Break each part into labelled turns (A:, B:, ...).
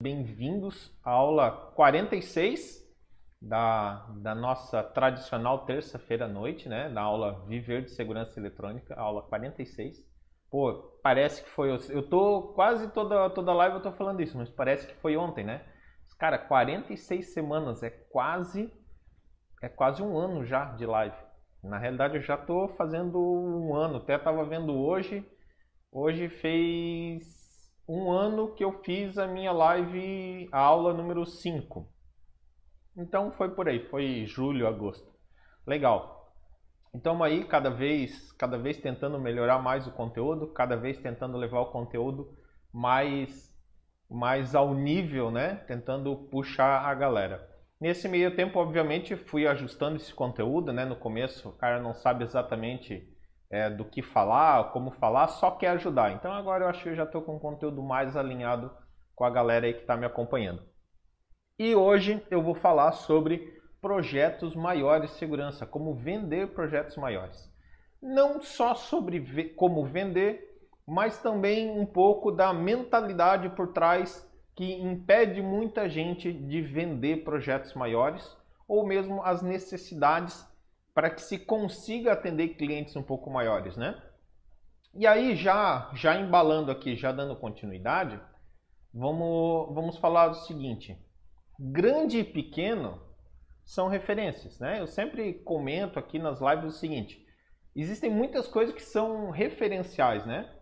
A: Bem-vindos à aula 46 da, da nossa tradicional terça-feira à noite, né? Da aula Viver de Segurança Eletrônica, aula 46. Pô, parece que foi. Eu tô quase toda, toda live eu tô falando isso, mas parece que foi ontem, né? Cara, 46 semanas é quase. É quase um ano já de live. Na realidade, eu já tô fazendo um ano. Até tava vendo hoje. Hoje fez um ano que eu fiz a minha live, a aula número 5. Então foi por aí, foi julho, agosto. Legal. Então aí cada vez, cada vez tentando melhorar mais o conteúdo, cada vez tentando levar o conteúdo mais mais ao nível, né? Tentando puxar a galera. Nesse meio tempo, obviamente, fui ajustando esse conteúdo, né? No começo, o cara não sabe exatamente é, do que falar, como falar, só quer ajudar. Então agora eu acho que eu já estou com um conteúdo mais alinhado com a galera aí que está me acompanhando. E hoje eu vou falar sobre projetos maiores de segurança, como vender projetos maiores. Não só sobre como vender, mas também um pouco da mentalidade por trás que impede muita gente de vender projetos maiores ou mesmo as necessidades para que se consiga atender clientes um pouco maiores, né? E aí já já embalando aqui, já dando continuidade, vamos vamos falar do seguinte: grande e pequeno são referências, né? Eu sempre comento aqui nas lives o seguinte: existem muitas coisas que são referenciais, né?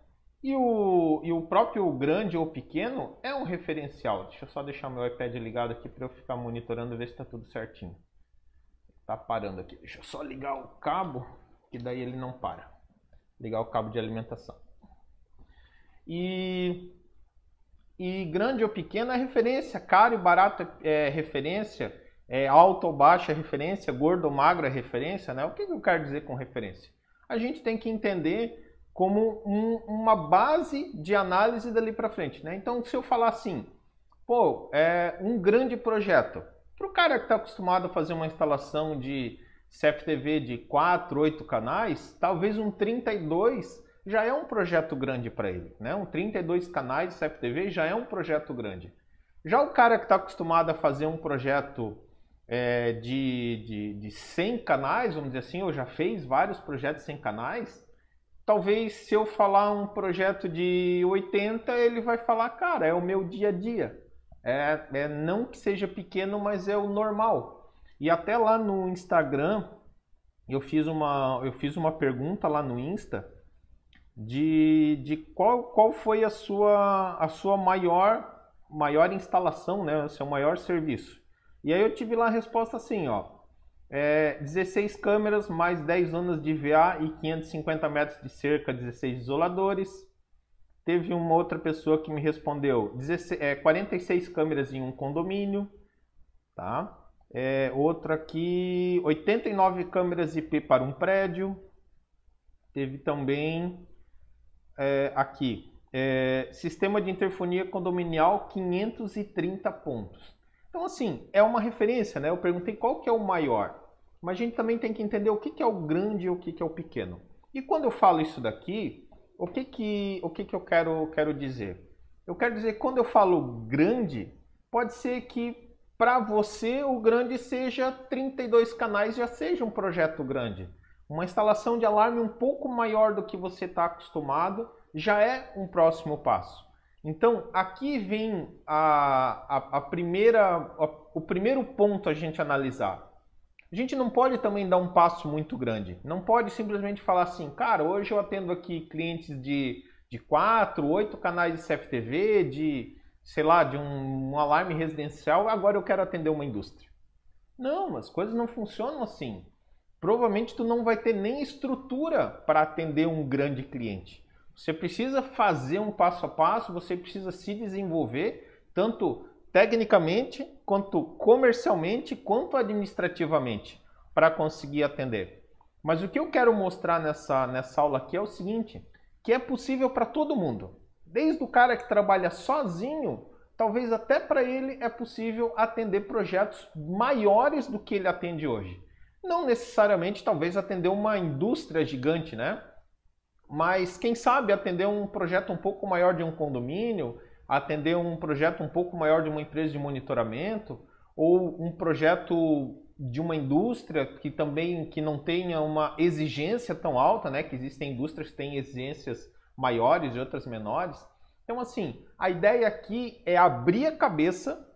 A: E o, e o próprio grande ou pequeno é um referencial. Deixa eu só deixar meu iPad ligado aqui para eu ficar monitorando e ver se está tudo certinho. Tá parando aqui. Deixa eu só ligar o cabo, que daí ele não para. Ligar o cabo de alimentação. E, e grande ou pequeno é referência, caro e barato é referência, é alto ou baixo é referência, gordo ou magro é referência, né? O que eu quero dizer com referência? A gente tem que entender como um, uma base de análise dali para frente, né? Então, se eu falar assim, pô, é um grande projeto, para o cara que está acostumado a fazer uma instalação de CFTV de 4, 8 canais, talvez um 32 já é um projeto grande para ele. Né? Um 32 canais de CFTV já é um projeto grande. Já o cara que está acostumado a fazer um projeto é, de, de, de 100 canais, vamos dizer assim, ou já fez vários projetos sem canais, talvez se eu falar um projeto de 80, ele vai falar, cara, é o meu dia a dia. É, é não que seja pequeno, mas é o normal. E até lá no Instagram, eu fiz uma, eu fiz uma pergunta lá no Insta de, de qual, qual foi a sua, a sua maior, maior instalação, né? o seu maior serviço. E aí eu tive lá a resposta assim, ó, é, 16 câmeras, mais 10 zonas de VA e 550 metros de cerca, 16 isoladores, Teve uma outra pessoa que me respondeu 16, é, 46 câmeras em um condomínio, tá? É, outra aqui, 89 câmeras IP para um prédio. Teve também é, aqui, é, sistema de interfonia condominial 530 pontos. Então, assim, é uma referência, né? Eu perguntei qual que é o maior, mas a gente também tem que entender o que, que é o grande e o que, que é o pequeno. E quando eu falo isso daqui, o que que, o que, que eu quero, quero dizer? Eu quero dizer que quando eu falo grande, pode ser que para você o grande seja 32 canais, já seja um projeto grande. Uma instalação de alarme um pouco maior do que você está acostumado já é um próximo passo. Então, aqui vem a, a, a primeira, a, o primeiro ponto a gente analisar. A gente não pode também dar um passo muito grande. Não pode simplesmente falar assim, cara, hoje eu atendo aqui clientes de, de 4, 8 canais de CFTV, de, sei lá, de um, um alarme residencial, agora eu quero atender uma indústria. Não, as coisas não funcionam assim. Provavelmente tu não vai ter nem estrutura para atender um grande cliente. Você precisa fazer um passo a passo, você precisa se desenvolver, tanto tecnicamente, quanto comercialmente, quanto administrativamente, para conseguir atender. Mas o que eu quero mostrar nessa, nessa aula aqui é o seguinte, que é possível para todo mundo. Desde o cara que trabalha sozinho, talvez até para ele é possível atender projetos maiores do que ele atende hoje. Não necessariamente, talvez, atender uma indústria gigante, né? Mas quem sabe atender um projeto um pouco maior de um condomínio, atender um projeto um pouco maior de uma empresa de monitoramento ou um projeto de uma indústria que também que não tenha uma exigência tão alta, né? Que existem indústrias que têm exigências maiores e outras menores. Então, assim, a ideia aqui é abrir a cabeça,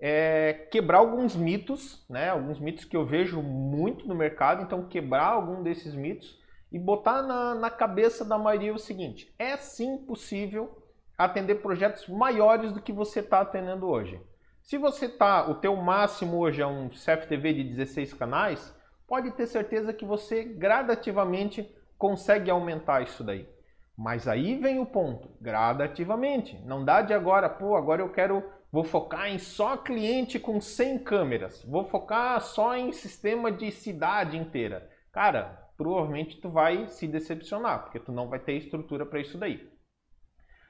A: é, quebrar alguns mitos, né? Alguns mitos que eu vejo muito no mercado. Então, quebrar algum desses mitos e botar na, na cabeça da maioria o seguinte: é sim possível atender projetos maiores do que você está atendendo hoje. Se você tá, o teu máximo hoje é um CFTV de 16 canais, pode ter certeza que você gradativamente consegue aumentar isso daí. Mas aí vem o ponto, gradativamente. Não dá de agora, pô, agora eu quero, vou focar em só cliente com 100 câmeras, vou focar só em sistema de cidade inteira. Cara, provavelmente tu vai se decepcionar, porque tu não vai ter estrutura para isso daí.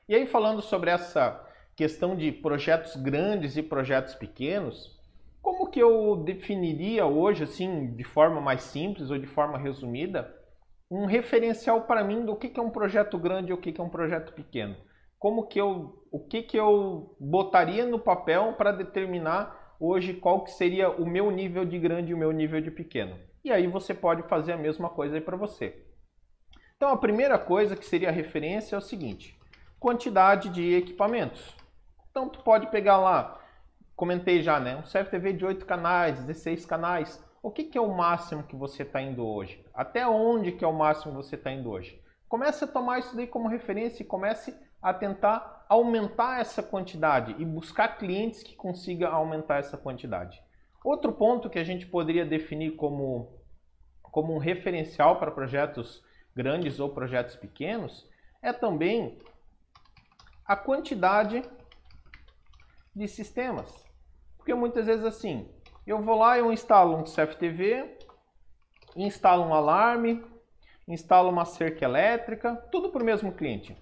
A: E aí falando sobre essa questão de projetos grandes e projetos pequenos, como que eu definiria hoje, assim, de forma mais simples ou de forma resumida, um referencial para mim do que, que é um projeto grande e o que, que é um projeto pequeno? Como que eu, o que, que eu botaria no papel para determinar hoje qual que seria o meu nível de grande e o meu nível de pequeno? E aí você pode fazer a mesma coisa aí para você. Então a primeira coisa que seria a referência é o seguinte: quantidade de equipamentos. Então tu pode pegar lá, comentei já, né? Um CFTV de 8 canais, 16 canais. O que, que é o máximo que você está indo hoje? Até onde que é o máximo que você está indo hoje? Comece a tomar isso daí como referência e comece a tentar aumentar essa quantidade e buscar clientes que consigam aumentar essa quantidade. Outro ponto que a gente poderia definir como, como um referencial para projetos grandes ou projetos pequenos é também a quantidade de sistemas. Porque muitas vezes assim, eu vou lá e eu instalo um CFTV, instalo um alarme, instalo uma cerca elétrica, tudo para o mesmo cliente.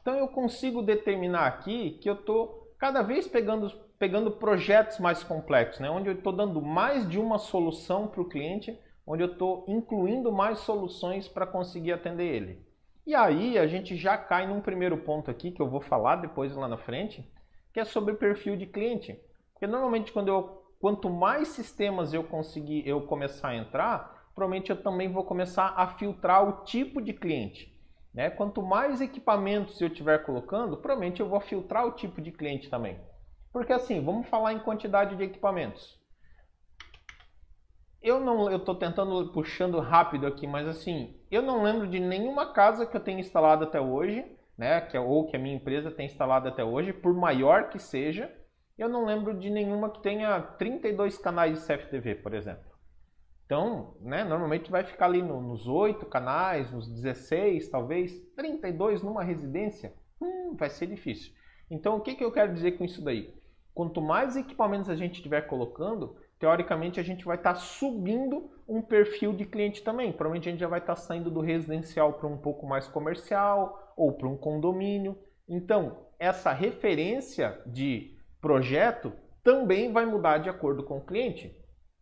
A: Então eu consigo determinar aqui que eu estou cada vez pegando, pegando projetos mais complexos, né? onde eu estou dando mais de uma solução para o cliente, onde eu estou incluindo mais soluções para conseguir atender ele. E aí a gente já cai num primeiro ponto aqui que eu vou falar depois lá na frente, que é sobre perfil de cliente. Porque normalmente quando eu, quanto mais sistemas eu conseguir eu começar a entrar, provavelmente eu também vou começar a filtrar o tipo de cliente. Né? Quanto mais equipamentos eu estiver colocando, provavelmente eu vou filtrar o tipo de cliente também. Porque assim, vamos falar em quantidade de equipamentos. Eu não, eu estou tentando puxando rápido aqui, mas assim, eu não lembro de nenhuma casa que eu tenha instalado até hoje né, que, é, ou que a minha empresa tem instalado até hoje, por maior que seja, eu não lembro de nenhuma que tenha 32 canais de CFTV, por exemplo. Então, né, normalmente vai ficar ali no, nos 8 canais, nos 16, talvez, 32 numa residência, hum, vai ser difícil. Então, o que, que eu quero dizer com isso daí? Quanto mais equipamentos a gente estiver colocando, teoricamente a gente vai estar tá subindo um perfil de cliente também. Provavelmente a gente já vai estar tá saindo do residencial para um pouco mais comercial, ou para um condomínio. Então, essa referência de projeto também vai mudar de acordo com o cliente.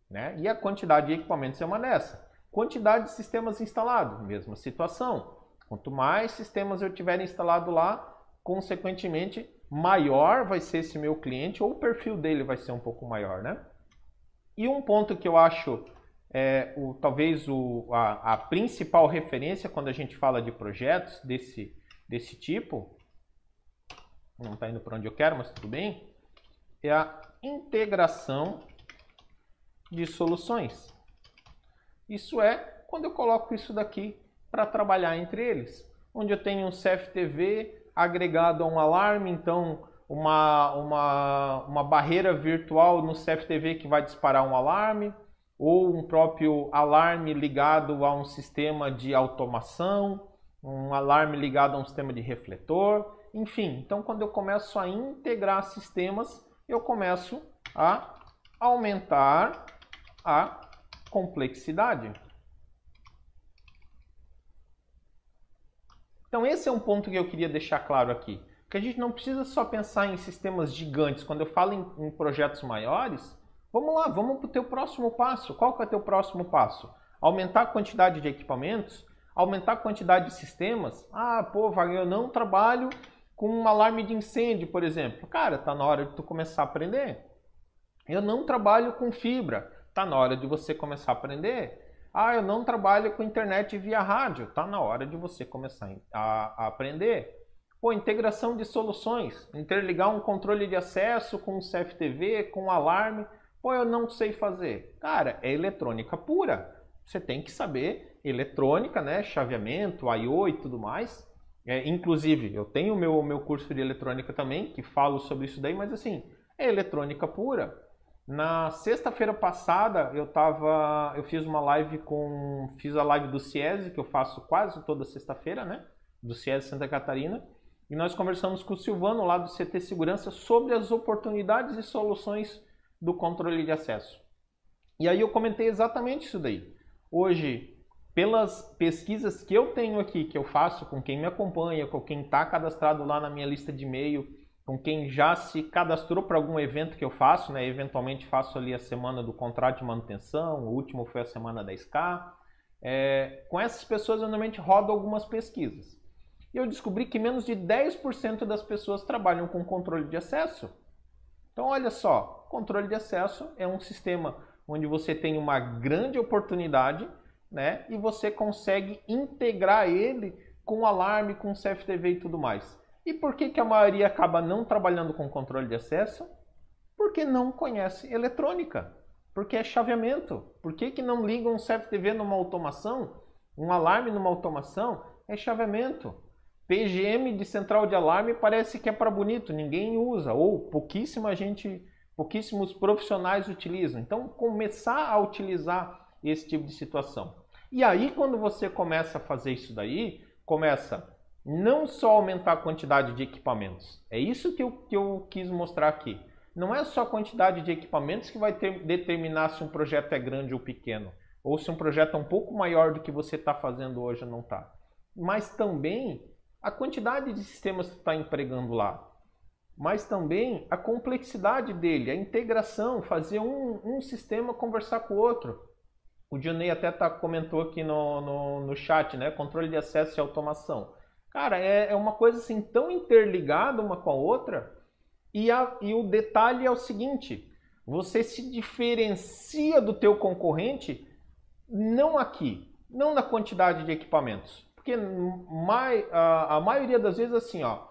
A: Né? E a quantidade de equipamentos é uma dessa. Quantidade de sistemas instalados, mesma situação. Quanto mais sistemas eu tiver instalado lá, consequentemente, maior vai ser esse meu cliente ou o perfil dele vai ser um pouco maior, né? E um ponto que eu acho é, o, talvez o, a, a principal referência quando a gente fala de projetos desse, desse tipo, não está indo para onde eu quero, mas tudo bem, é a integração de soluções. Isso é quando eu coloco isso daqui para trabalhar entre eles, onde eu tenho um CFTV agregado a um alarme, então uma, uma, uma barreira virtual no CFTV que vai disparar um alarme, ou um próprio alarme ligado a um sistema de automação, um alarme ligado a um sistema de refletor, enfim. Então, quando eu começo a integrar sistemas, eu começo a aumentar a complexidade. Então, esse é um ponto que eu queria deixar claro aqui. Que a gente não precisa só pensar em sistemas gigantes. Quando eu falo em, em projetos maiores, vamos lá, vamos para o teu próximo passo. Qual que é o teu próximo passo? Aumentar a quantidade de equipamentos aumentar a quantidade de sistemas. Ah, pô, eu não trabalho com um alarme de incêndio, por exemplo. Cara, tá na hora de tu começar a aprender. Eu não trabalho com fibra, tá na hora de você começar a aprender. Ah, eu não trabalho com internet via rádio, tá na hora de você começar a aprender. Pô, integração de soluções, interligar um controle de acesso com um CFTV, com um alarme. Pô, eu não sei fazer. Cara, é eletrônica pura. Você tem que saber eletrônica, né? Chaveamento, I/O e tudo mais. É, inclusive, eu tenho o meu, meu curso de eletrônica também, que falo sobre isso daí, mas assim, é eletrônica pura. Na sexta-feira passada, eu tava, eu fiz uma live com, fiz a live do CIESE, que eu faço quase toda sexta-feira, né? Do CIESE Santa Catarina. E nós conversamos com o Silvano lá do CT Segurança sobre as oportunidades e soluções do controle de acesso. E aí eu comentei exatamente isso daí. Hoje, pelas pesquisas que eu tenho aqui, que eu faço com quem me acompanha, com quem está cadastrado lá na minha lista de e-mail, com quem já se cadastrou para algum evento que eu faço, né? Eventualmente faço ali a semana do contrato de manutenção, o último foi a semana da SK. É, com essas pessoas eu normalmente rodo algumas pesquisas. E eu descobri que menos de 10% das pessoas trabalham com controle de acesso. Então olha só, controle de acesso é um sistema onde você tem uma grande oportunidade né? E você consegue integrar ele com alarme, com CFTV e tudo mais. E por que, que a maioria acaba não trabalhando com controle de acesso? Porque não conhece eletrônica, porque é chaveamento. Por que, que não ligam um CFTV numa automação, um alarme numa automação? É chaveamento. PGM de central de alarme parece que é para bonito, ninguém usa, ou pouquíssima gente, pouquíssimos profissionais utilizam. Então, começar a utilizar esse tipo de situação. E aí, quando você começa a fazer isso daí, começa não só aumentar a quantidade de equipamentos. É isso que eu, que eu quis mostrar aqui. Não é só a quantidade de equipamentos que vai ter, determinar se um projeto é grande ou pequeno, ou se um projeto é um pouco maior do que você está fazendo hoje ou não está. Mas também a quantidade de sistemas que está empregando lá. Mas também a complexidade dele, a integração, fazer um, um sistema conversar com o outro. O Dionei até tá, comentou aqui no, no, no chat, né? Controle de acesso e automação. Cara, é, é uma coisa assim tão interligada uma com a outra. E, a, e o detalhe é o seguinte: você se diferencia do teu concorrente não aqui, não na quantidade de equipamentos. Porque mai, a, a maioria das vezes assim, ó,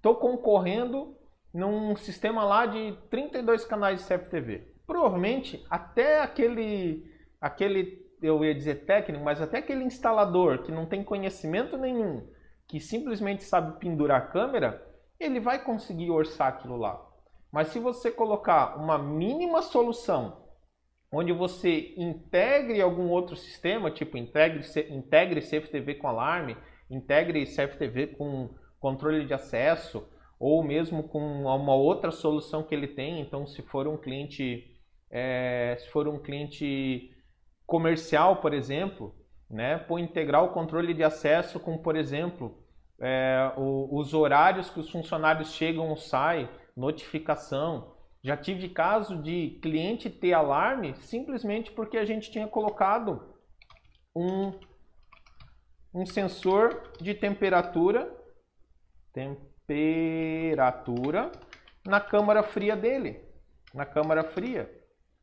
A: tô concorrendo num sistema lá de 32 canais de CFTV. Provavelmente até aquele aquele, eu ia dizer técnico, mas até aquele instalador que não tem conhecimento nenhum, que simplesmente sabe pendurar a câmera, ele vai conseguir orçar aquilo lá. Mas se você colocar uma mínima solução onde você integre algum outro sistema, tipo integre, integre CFTV com alarme, integre CFTV com controle de acesso, ou mesmo com uma outra solução que ele tem. Então, se for um cliente, é, se for um cliente comercial, por exemplo, né, por integrar o controle de acesso com, por exemplo, é, o, os horários que os funcionários chegam ou saem, notificação. Já tive caso de cliente ter alarme simplesmente porque a gente tinha colocado um, um sensor de temperatura, temperatura na câmara fria dele, na câmara fria.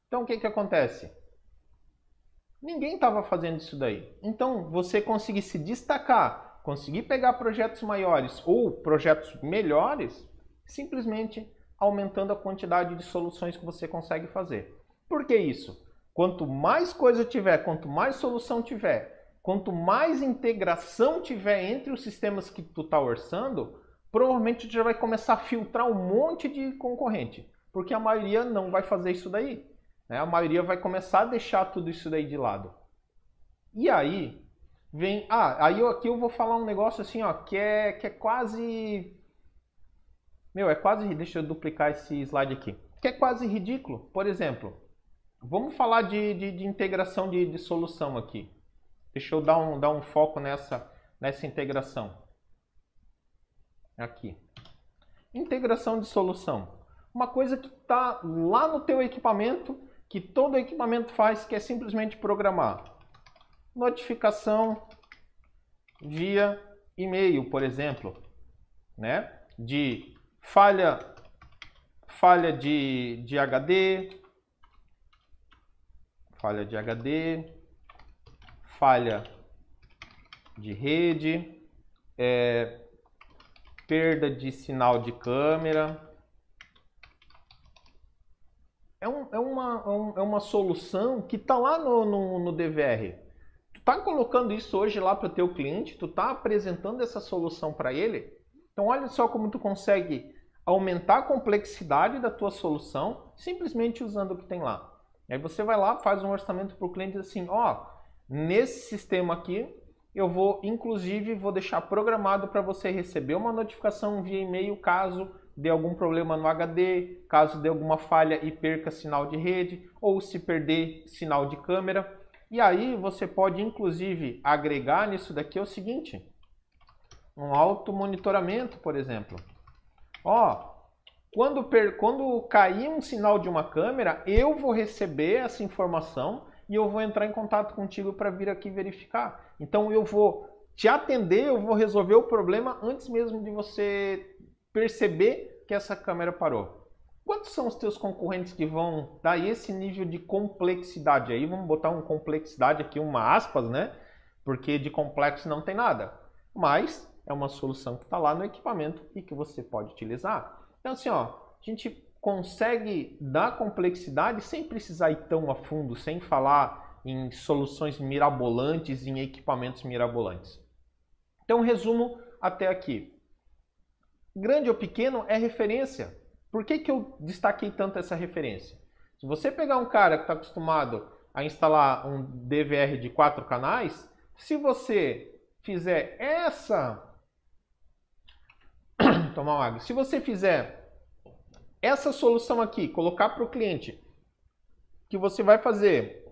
A: Então o que, que acontece? Ninguém estava fazendo isso daí. Então, você conseguir se destacar, conseguir pegar projetos maiores ou projetos melhores, simplesmente aumentando a quantidade de soluções que você consegue fazer. Por que isso? Quanto mais coisa tiver, quanto mais solução tiver, quanto mais integração tiver entre os sistemas que tu está orçando, provavelmente tu já vai começar a filtrar um monte de concorrente, porque a maioria não vai fazer isso daí. Né? A maioria vai começar a deixar tudo isso daí de lado. E aí vem, ah, aí eu, aqui eu vou falar um negócio assim, ó, que é que é quase meu, é quase, deixa eu duplicar esse slide aqui. Que é quase ridículo. Por exemplo, vamos falar de, de, de integração de, de, solução aqui. Deixa eu dar um, dar um foco nessa, nessa integração. Aqui. Integração de solução. Uma coisa que está lá no teu equipamento que todo equipamento faz, que é simplesmente programar notificação via e-mail, por exemplo, né? de falha, falha de, de HD, falha de HD, falha de rede, é, perda de sinal de câmera. É, um, é, uma, é, um, é uma solução que está lá no, no, no DVR. Tu está colocando isso hoje lá para o teu cliente, tu está apresentando essa solução para ele. Então olha só como tu consegue aumentar a complexidade da tua solução simplesmente usando o que tem lá. Aí você vai lá, faz um orçamento para o cliente assim, ó, nesse sistema aqui eu vou, inclusive, vou deixar programado para você receber uma notificação via e-mail caso dê algum problema no HD, caso dê alguma falha e perca sinal de rede, ou se perder sinal de câmera. E aí você pode, inclusive, agregar nisso daqui o seguinte, um auto monitoramento, por exemplo. Ó, quando, per, quando cair um sinal de uma câmera, eu vou receber essa informação e eu vou entrar em contato contigo para vir aqui verificar. Então eu vou te atender, eu vou resolver o problema antes mesmo de você perceber que essa câmera parou. Quantos são os teus concorrentes que vão dar esse nível de complexidade aí? Vamos botar uma complexidade aqui, uma aspas, né? Porque de complexo não tem nada. Mas é uma solução que está lá no equipamento e que você pode utilizar. Então assim, ó, a gente consegue dar complexidade sem precisar ir tão a fundo, sem falar em soluções mirabolantes, em equipamentos mirabolantes. Então, resumo até aqui. Grande ou pequeno é referência. Por que, que eu destaquei tanto essa referência? Se você pegar um cara que está acostumado a instalar um DVR de quatro canais, se você fizer essa. Tomar uma água. Se você fizer essa solução aqui, colocar para o cliente que você vai fazer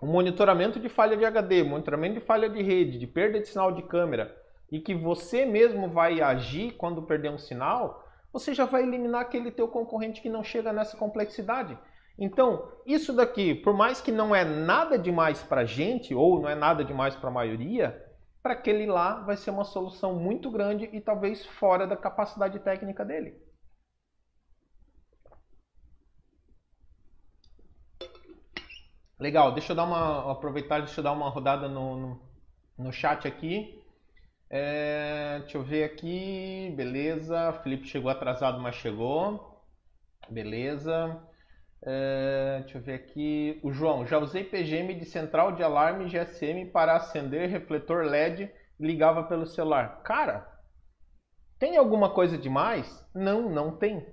A: o monitoramento de falha de HD, monitoramento de falha de rede, de perda de sinal de câmera e que você mesmo vai agir quando perder um sinal, você já vai eliminar aquele teu concorrente que não chega nessa complexidade. Então, isso daqui, por mais que não é nada demais para gente, ou não é nada demais para a maioria, para aquele lá vai ser uma solução muito grande e talvez fora da capacidade técnica dele. Legal, deixa eu dar uma aproveitar, deixa eu dar uma rodada no, no, no chat aqui. É, deixa eu ver aqui, beleza. Felipe chegou atrasado, mas chegou. Beleza. É, deixa eu ver aqui. O João, já usei PGM de central de alarme GSM para acender refletor LED e ligava pelo celular. Cara, tem alguma coisa demais? Não, não tem.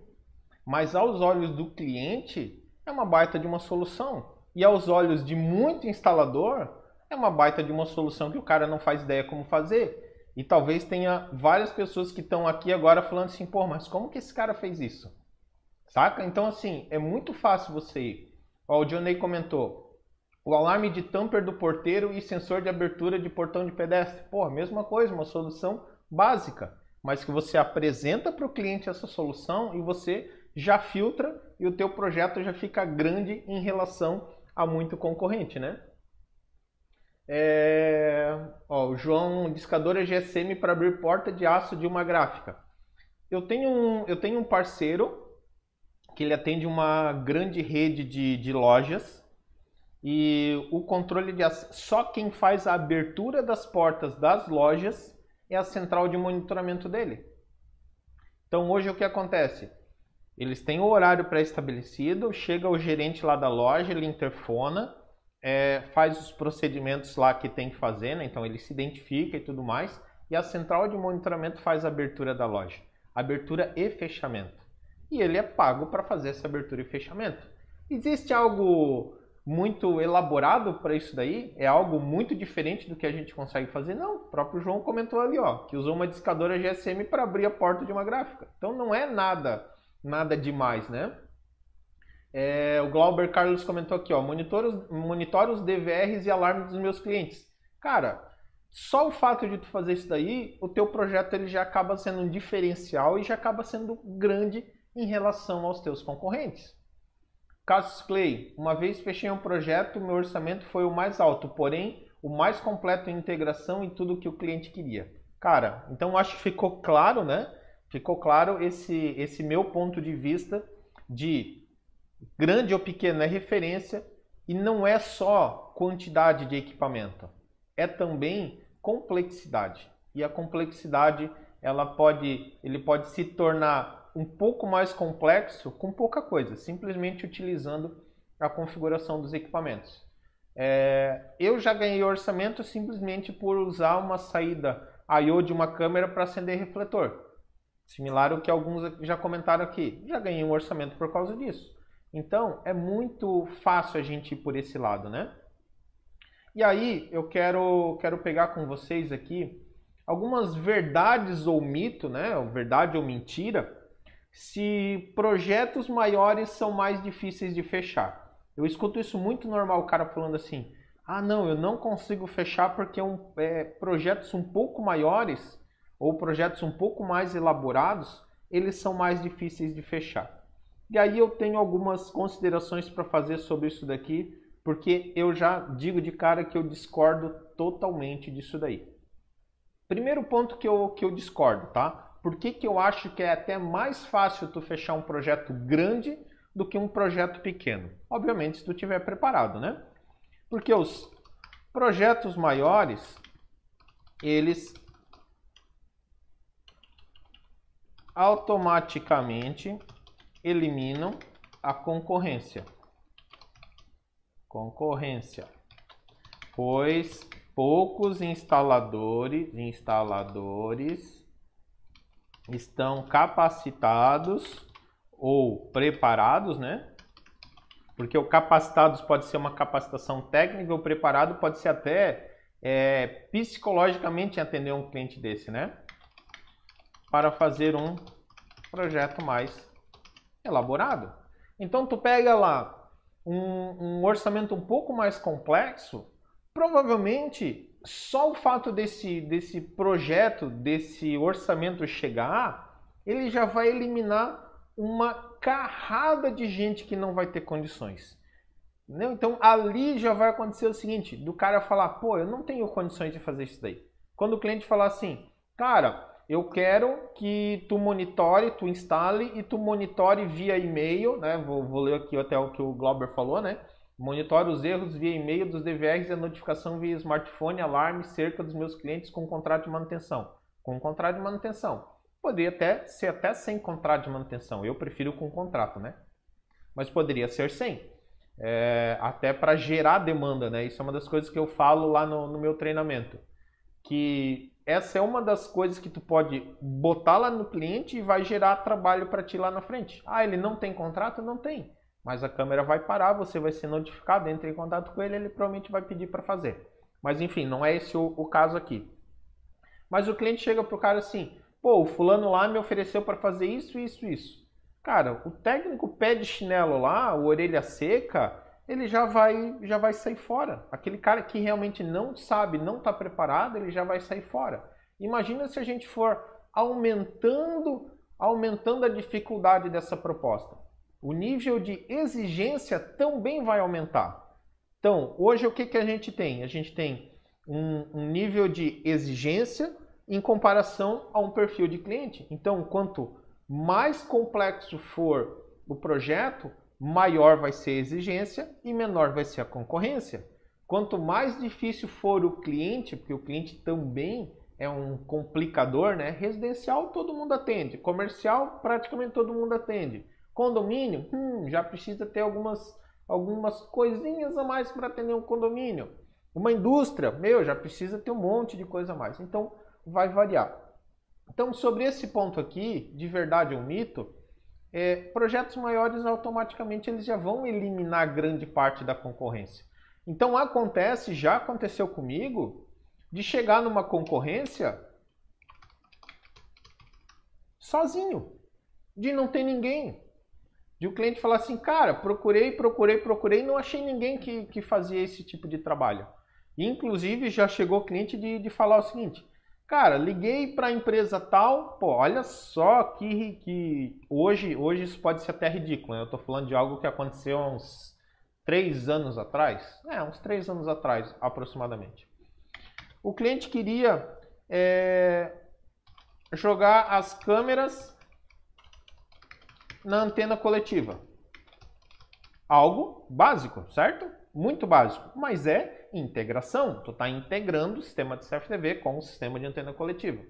A: Mas aos olhos do cliente, é uma baita de uma solução e aos olhos de muito instalador, é uma baita de uma solução que o cara não faz ideia como fazer. E talvez tenha várias pessoas que estão aqui agora falando assim, pô, mas como que esse cara fez isso? Saca? Então, assim, é muito fácil você ir. Ó, o Johnny comentou, o alarme de tamper do porteiro e sensor de abertura de portão de pedestre. Pô, mesma coisa, uma solução básica, mas que você apresenta para o cliente essa solução e você já filtra e o teu projeto já fica grande em relação há muito concorrente, né? É... Ó, o João, discadora GSM para abrir porta de aço de uma gráfica. Eu tenho um, eu tenho um parceiro que ele atende uma grande rede de, de lojas e o controle de só quem faz a abertura das portas das lojas é a central de monitoramento dele. Então hoje o que acontece? Eles têm o horário pré-estabelecido, chega o gerente lá da loja, ele interfona, é, faz os procedimentos lá que tem que fazer, né? então ele se identifica e tudo mais, e a central de monitoramento faz a abertura da loja, abertura e fechamento. E ele é pago para fazer essa abertura e fechamento. Existe algo muito elaborado para isso daí? É algo muito diferente do que a gente consegue fazer? Não, o próprio João comentou ali, ó, que usou uma discadora GSM para abrir a porta de uma gráfica. Então não é nada nada demais, né? É, o Glauber Carlos comentou aqui, ó, monitora os DVRs e alarmes dos meus clientes. Cara, só o fato de tu fazer isso daí, o teu projeto ele já acaba sendo um diferencial e já acaba sendo grande em relação aos teus concorrentes. Casus Clay, uma vez fechei um projeto, meu orçamento foi o mais alto, porém o mais completo em integração e tudo que o cliente queria. Cara, então acho que ficou claro, né? Ficou claro esse, esse meu ponto de vista de grande ou pequena é referência e não é só quantidade de equipamento, é também complexidade. E a complexidade ela pode, ele pode se tornar um pouco mais complexo com pouca coisa, simplesmente utilizando a configuração dos equipamentos. É, eu já ganhei orçamento simplesmente por usar uma saída I/O de uma câmera para acender refletor. Similar ao que alguns já comentaram aqui. Já ganhei um orçamento por causa disso. Então, é muito fácil a gente ir por esse lado, né? E aí, eu quero, quero pegar com vocês aqui algumas verdades ou mito, né? Verdade ou mentira, se projetos maiores são mais difíceis de fechar. Eu escuto isso muito normal, o cara falando assim: ah, não, eu não consigo fechar porque um, é, projetos um pouco maiores ou projetos um pouco mais elaborados, eles são mais difíceis de fechar. E aí eu tenho algumas considerações para fazer sobre isso daqui, porque eu já digo de cara que eu discordo totalmente disso daí. Primeiro ponto que eu, que eu discordo, tá? Por que, que eu acho que é até mais fácil tu fechar um projeto grande do que um projeto pequeno? Obviamente, se tu estiver preparado, né? Porque os projetos maiores, eles automaticamente eliminam a concorrência. Concorrência. Pois poucos instaladores, instaladores estão capacitados ou preparados, né? Porque o capacitados pode ser uma capacitação técnica, o preparado pode ser até é, psicologicamente atender um cliente desse, né? Para fazer um projeto mais elaborado. Então tu pega lá um, um orçamento um pouco mais complexo, provavelmente só o fato desse, desse projeto, desse orçamento chegar, ele já vai eliminar uma carrada de gente que não vai ter condições. Entendeu? Então ali já vai acontecer o seguinte, do cara falar, pô, eu não tenho condições de fazer isso daí. Quando o cliente falar assim, cara, eu quero que tu monitore, tu instale e tu monitore via e-mail, né? Vou, vou ler aqui até o que o Glauber falou, né? Monitoro os erros via e-mail dos DVRs e a notificação via smartphone, alarme cerca dos meus clientes com contrato de manutenção. Com contrato de manutenção. Poderia até ser até sem contrato de manutenção. Eu prefiro com contrato, né? Mas poderia ser sem. É, até para gerar demanda, né? Isso é uma das coisas que eu falo lá no, no meu treinamento. Que essa é uma das coisas que tu pode botar lá no cliente e vai gerar trabalho para ti lá na frente. Ah, ele não tem contrato? Não tem mas a câmera vai parar, você vai ser notificado, entre em contato com ele, ele provavelmente vai pedir para fazer. Mas enfim, não é esse o, o caso aqui. Mas o cliente chega pro cara assim, pô, o fulano lá me ofereceu para fazer isso, isso, isso. Cara, o técnico pé de chinelo lá, o orelha seca, ele já vai, já vai sair fora. Aquele cara que realmente não sabe, não está preparado, ele já vai sair fora. Imagina se a gente for aumentando, aumentando a dificuldade dessa proposta o nível de exigência também vai aumentar. Então, hoje o que, que a gente tem? A gente tem um, um nível de exigência em comparação a um perfil de cliente. Então, quanto mais complexo for o projeto, maior vai ser a exigência e menor vai ser a concorrência. Quanto mais difícil for o cliente, porque o cliente também é um complicador, né? Residencial todo mundo atende, comercial praticamente todo mundo atende. Condomínio, hum, já precisa ter algumas, algumas coisinhas a mais para atender um condomínio. Uma indústria, meu, já precisa ter um monte de coisa a mais. Então, vai variar. Então, sobre esse ponto aqui, de verdade ou mito, é, projetos maiores automaticamente eles já vão eliminar grande parte da concorrência. Então, acontece, já aconteceu comigo, de chegar numa concorrência sozinho, de não ter ninguém de o um cliente falar assim, cara, procurei, procurei, procurei, não achei ninguém que, que fazia esse tipo de trabalho. inclusive, já chegou o cliente de, de falar o seguinte, cara, liguei para a empresa tal, pô, olha só que, que hoje, hoje isso pode ser até ridículo, né? eu estou falando de algo que aconteceu há uns três anos atrás, é, uns três anos atrás, aproximadamente. O cliente queria é, jogar as câmeras na antena coletiva. Algo básico, certo? Muito básico, mas é integração. Tu está integrando o sistema de CFTV com o sistema de antena coletiva.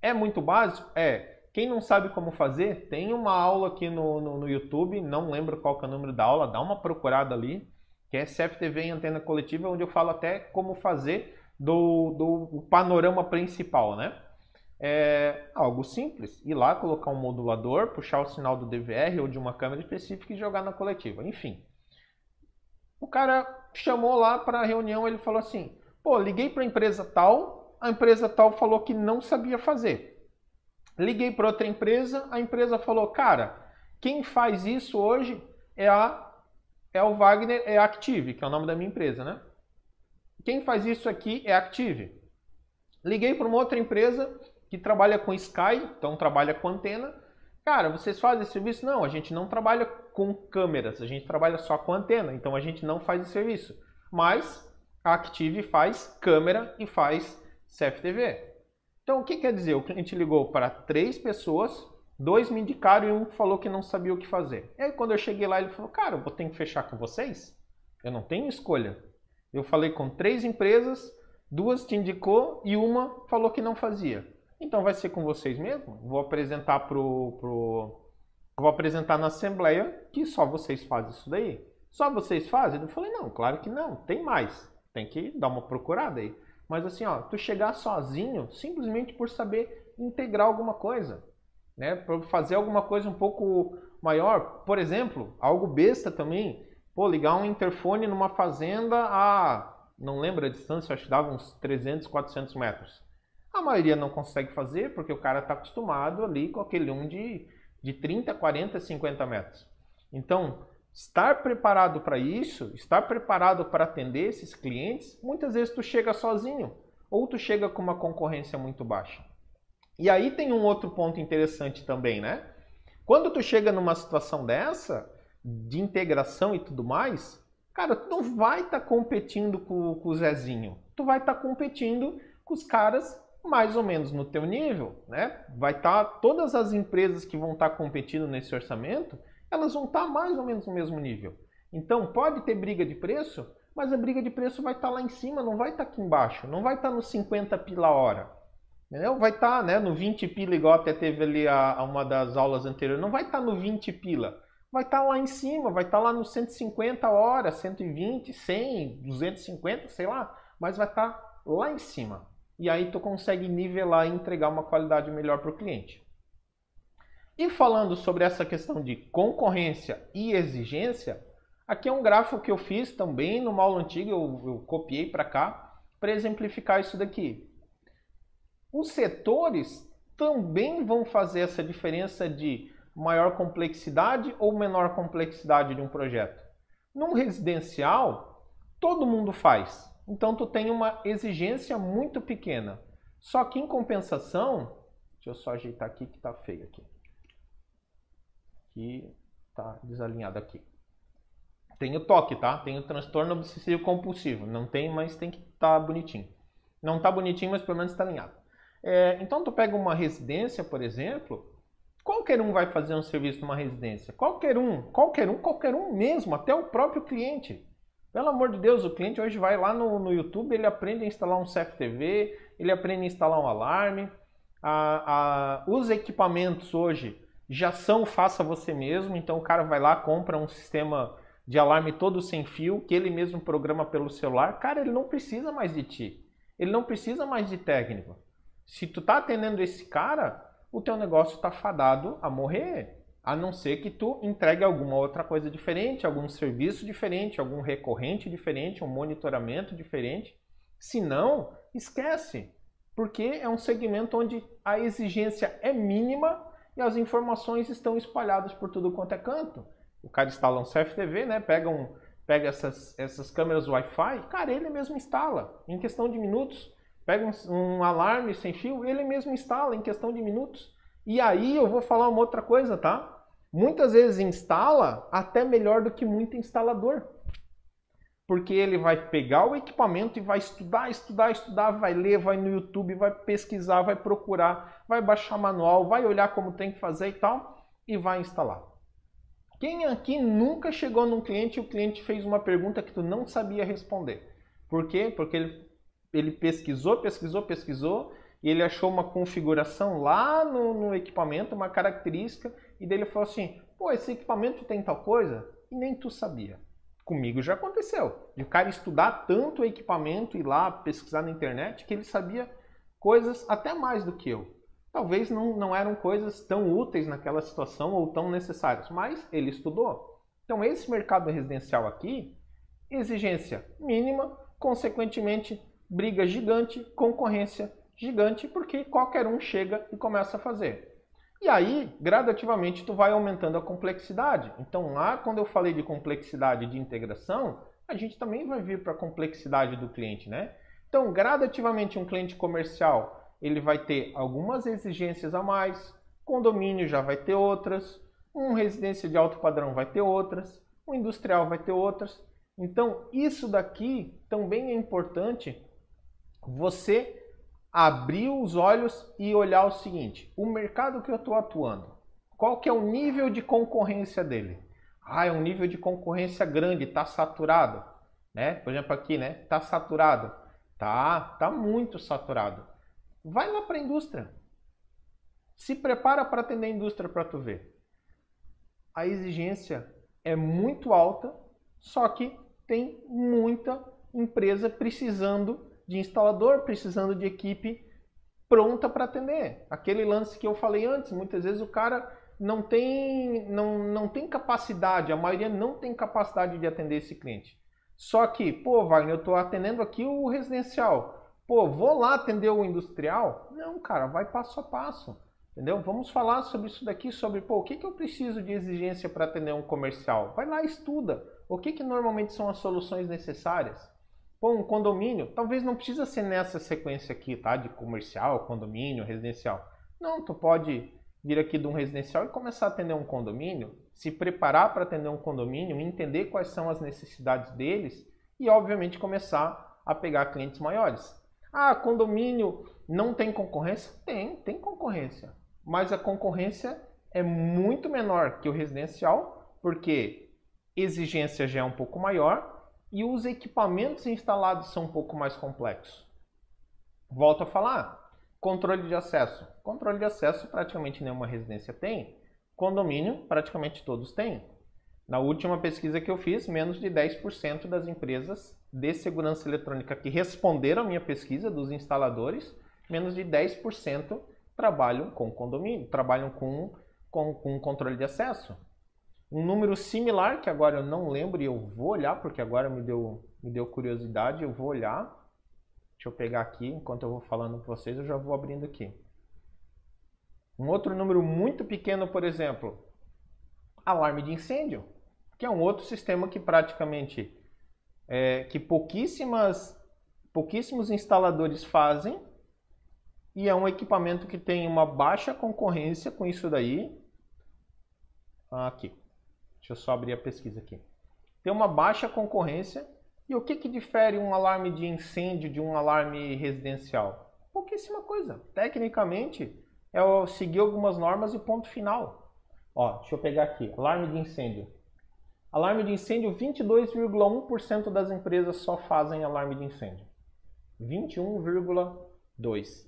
A: É muito básico? É. Quem não sabe como fazer, tem uma aula aqui no, no, no YouTube, não lembro qual é o número da aula, dá uma procurada ali, que é CFTV em antena coletiva, onde eu falo até como fazer do, do panorama principal, né? É algo simples, ir lá, colocar um modulador, puxar o sinal do DVR ou de uma câmera específica e jogar na coletiva, enfim. O cara chamou lá para a reunião, ele falou assim, pô, liguei para a empresa tal, a empresa tal falou que não sabia fazer. Liguei para outra empresa, a empresa falou: "Cara, quem faz isso hoje é a é o Wagner, é Active, que é o nome da minha empresa, né? Quem faz isso aqui é Active. Liguei para uma outra empresa que trabalha com Sky, então trabalha com antena. Cara, vocês fazem serviço? Não, a gente não trabalha com câmeras, a gente trabalha só com antena, então a gente não faz esse serviço. Mas a Active faz câmera e faz CFTV. Então, o que quer dizer? O cliente ligou para três pessoas, dois me indicaram e um falou que não sabia o que fazer. E aí, quando eu cheguei lá, ele falou: Cara, eu vou ter que fechar com vocês? Eu não tenho escolha. Eu falei com três empresas, duas te indicou e uma falou que não fazia. Então vai ser com vocês mesmo? Vou apresentar pro, pro vou apresentar na assembleia que só vocês fazem isso daí. Só vocês fazem? Eu falei: "Não, claro que não, tem mais. Tem que dar uma procurada aí". Mas assim, ó, tu chegar sozinho simplesmente por saber integrar alguma coisa, né? Para fazer alguma coisa um pouco maior, por exemplo, algo besta também, pô, ligar um interfone numa fazenda a não lembro a distância, acho que dava uns 300, 400 metros. A maioria não consegue fazer porque o cara está acostumado ali com aquele um de, de 30, 40, 50 metros. Então, Estar preparado para isso, estar preparado para atender esses clientes, muitas vezes tu chega sozinho ou tu chega com uma concorrência muito baixa. E aí tem um outro ponto interessante também, né? Quando tu chega numa situação dessa, de integração e tudo mais, cara, tu não vai estar tá competindo com, com, o Zezinho. Tu vai estar tá competindo com os caras mais ou menos no teu nível, né? Vai estar tá, todas as empresas que vão estar tá competindo nesse orçamento, elas vão estar mais ou menos no mesmo nível. Então pode ter briga de preço, mas a briga de preço vai estar lá em cima, não vai estar aqui embaixo, não vai estar no 50 pila hora. Entendeu? Vai estar né, no 20 pila, igual até teve ali a, a uma das aulas anteriores, não vai estar no 20 pila. Vai estar lá em cima, vai estar lá no 150 a hora, 120, 100, 250, sei lá, mas vai estar lá em cima. E aí tu consegue nivelar e entregar uma qualidade melhor para o cliente. E falando sobre essa questão de concorrência e exigência, aqui é um gráfico que eu fiz também numa aula antiga, eu, eu copiei para cá, para exemplificar isso daqui. Os setores também vão fazer essa diferença de maior complexidade ou menor complexidade de um projeto. Num residencial, todo mundo faz. Então tu tem uma exigência muito pequena. Só que em compensação, deixa eu só ajeitar aqui que está feio aqui que tá desalinhado aqui. Tem o toque, tá? Tem o transtorno obsessivo compulsivo. Não tem, mas tem que estar tá bonitinho. Não tá bonitinho, mas pelo menos está alinhado. É, então tu pega uma residência, por exemplo, qualquer um vai fazer um serviço numa residência. Qualquer um, qualquer um, qualquer um mesmo, até o próprio cliente. Pelo amor de Deus, o cliente hoje vai lá no, no YouTube, ele aprende a instalar um CFTV, ele aprende a instalar um alarme. A, a, os equipamentos hoje, já são faça você mesmo, então o cara vai lá, compra um sistema de alarme todo sem fio, que ele mesmo programa pelo celular, cara, ele não precisa mais de ti. Ele não precisa mais de técnico. Se tu tá atendendo esse cara, o teu negócio tá fadado a morrer. A não ser que tu entregue alguma outra coisa diferente, algum serviço diferente, algum recorrente diferente, um monitoramento diferente. Se não, esquece. Porque é um segmento onde a exigência é mínima e as informações estão espalhadas por tudo quanto é canto. O cara instala um CFTV, né? Pega, um, pega essas, essas câmeras Wi-Fi, cara, ele mesmo instala em questão de minutos. Pega um, um alarme sem fio, ele mesmo instala em questão de minutos. E aí eu vou falar uma outra coisa, tá? Muitas vezes instala até melhor do que muito instalador. porque ele vai pegar o equipamento e vai estudar, estudar, estudar, vai ler, vai no YouTube, vai pesquisar, vai procurar, vai baixar manual, vai olhar como tem que fazer e tal, e vai instalar. Quem aqui nunca chegou num cliente e o cliente fez uma pergunta que tu não sabia responder? Por quê? Porque ele, ele pesquisou, pesquisou, pesquisou e ele achou uma configuração lá no, no equipamento, uma característica, e dele falou assim: pô, esse equipamento tem tal coisa? E nem tu sabia. Comigo já aconteceu. De o cara estudar tanto o equipamento e lá pesquisar na internet que ele sabia coisas até mais do que eu. Talvez não, não eram coisas tão úteis naquela situação ou tão necessárias, mas ele estudou. Então, esse mercado residencial aqui, exigência mínima, consequentemente, briga gigante, concorrência gigante, porque qualquer um chega e começa a fazer. E aí, gradativamente, tu vai aumentando a complexidade. Então, lá, quando eu falei de complexidade de integração, a gente também vai vir para a complexidade do cliente, né? Então, gradativamente, um cliente comercial, ele vai ter algumas exigências a mais, condomínio já vai ter outras, um residência de alto padrão vai ter outras, um industrial vai ter outras. Então, isso daqui também é importante você abrir os olhos e olhar o seguinte: o mercado que eu estou atuando, qual que é o nível de concorrência dele? Ah, é um nível de concorrência grande, está saturado, né? Por exemplo, aqui, né? Está saturado, tá? Tá muito saturado. Vai lá para a indústria. Se prepara para atender a indústria para tu ver. A exigência é muito alta, só que tem muita empresa precisando de instalador precisando de equipe pronta para atender. Aquele lance que eu falei antes, muitas vezes o cara não tem, não, não tem capacidade, a maioria não tem capacidade de atender esse cliente. Só que, pô, Wagner, eu estou atendendo aqui o residencial. Pô, vou lá atender o industrial? Não, cara, vai passo a passo. Entendeu? Vamos falar sobre isso daqui, sobre pô, o que, que eu preciso de exigência para atender um comercial. Vai lá, estuda. O que, que normalmente são as soluções necessárias? Pô, um condomínio, talvez não precisa ser nessa sequência aqui, tá? De comercial, condomínio, residencial. Não, tu pode vir aqui de um residencial e começar a atender um condomínio, se preparar para atender um condomínio, entender quais são as necessidades deles e, obviamente, começar a pegar clientes maiores. Ah, condomínio não tem concorrência? Tem, tem concorrência. Mas a concorrência é muito menor que o residencial, porque exigência já é um pouco maior e os equipamentos instalados são um pouco mais complexos. Volto a falar, controle de acesso. Controle de acesso praticamente nenhuma residência tem, condomínio praticamente todos têm. Na última pesquisa que eu fiz, menos de 10% das empresas de segurança eletrônica que responderam à minha pesquisa dos instaladores, menos de 10% trabalham com condomínio, trabalham com, com, com controle de acesso. Um número similar, que agora eu não lembro e eu vou olhar, porque agora me deu, me deu curiosidade, eu vou olhar. Deixa eu pegar aqui, enquanto eu vou falando com vocês, eu já vou abrindo aqui. Um outro número muito pequeno, por exemplo, alarme de incêndio, que é um outro sistema que praticamente é, que pouquíssimas, pouquíssimos instaladores fazem e é um equipamento que tem uma baixa concorrência com isso daí. Aqui. Deixa eu só abrir a pesquisa aqui. Tem uma baixa concorrência. E o que, que difere um alarme de incêndio de um alarme residencial? Pouquíssima coisa. Tecnicamente, é seguir algumas normas e ponto final. Ó, deixa eu pegar aqui. Alarme de incêndio. Alarme de incêndio, 22,1% das empresas só fazem alarme de incêndio. 21,2%.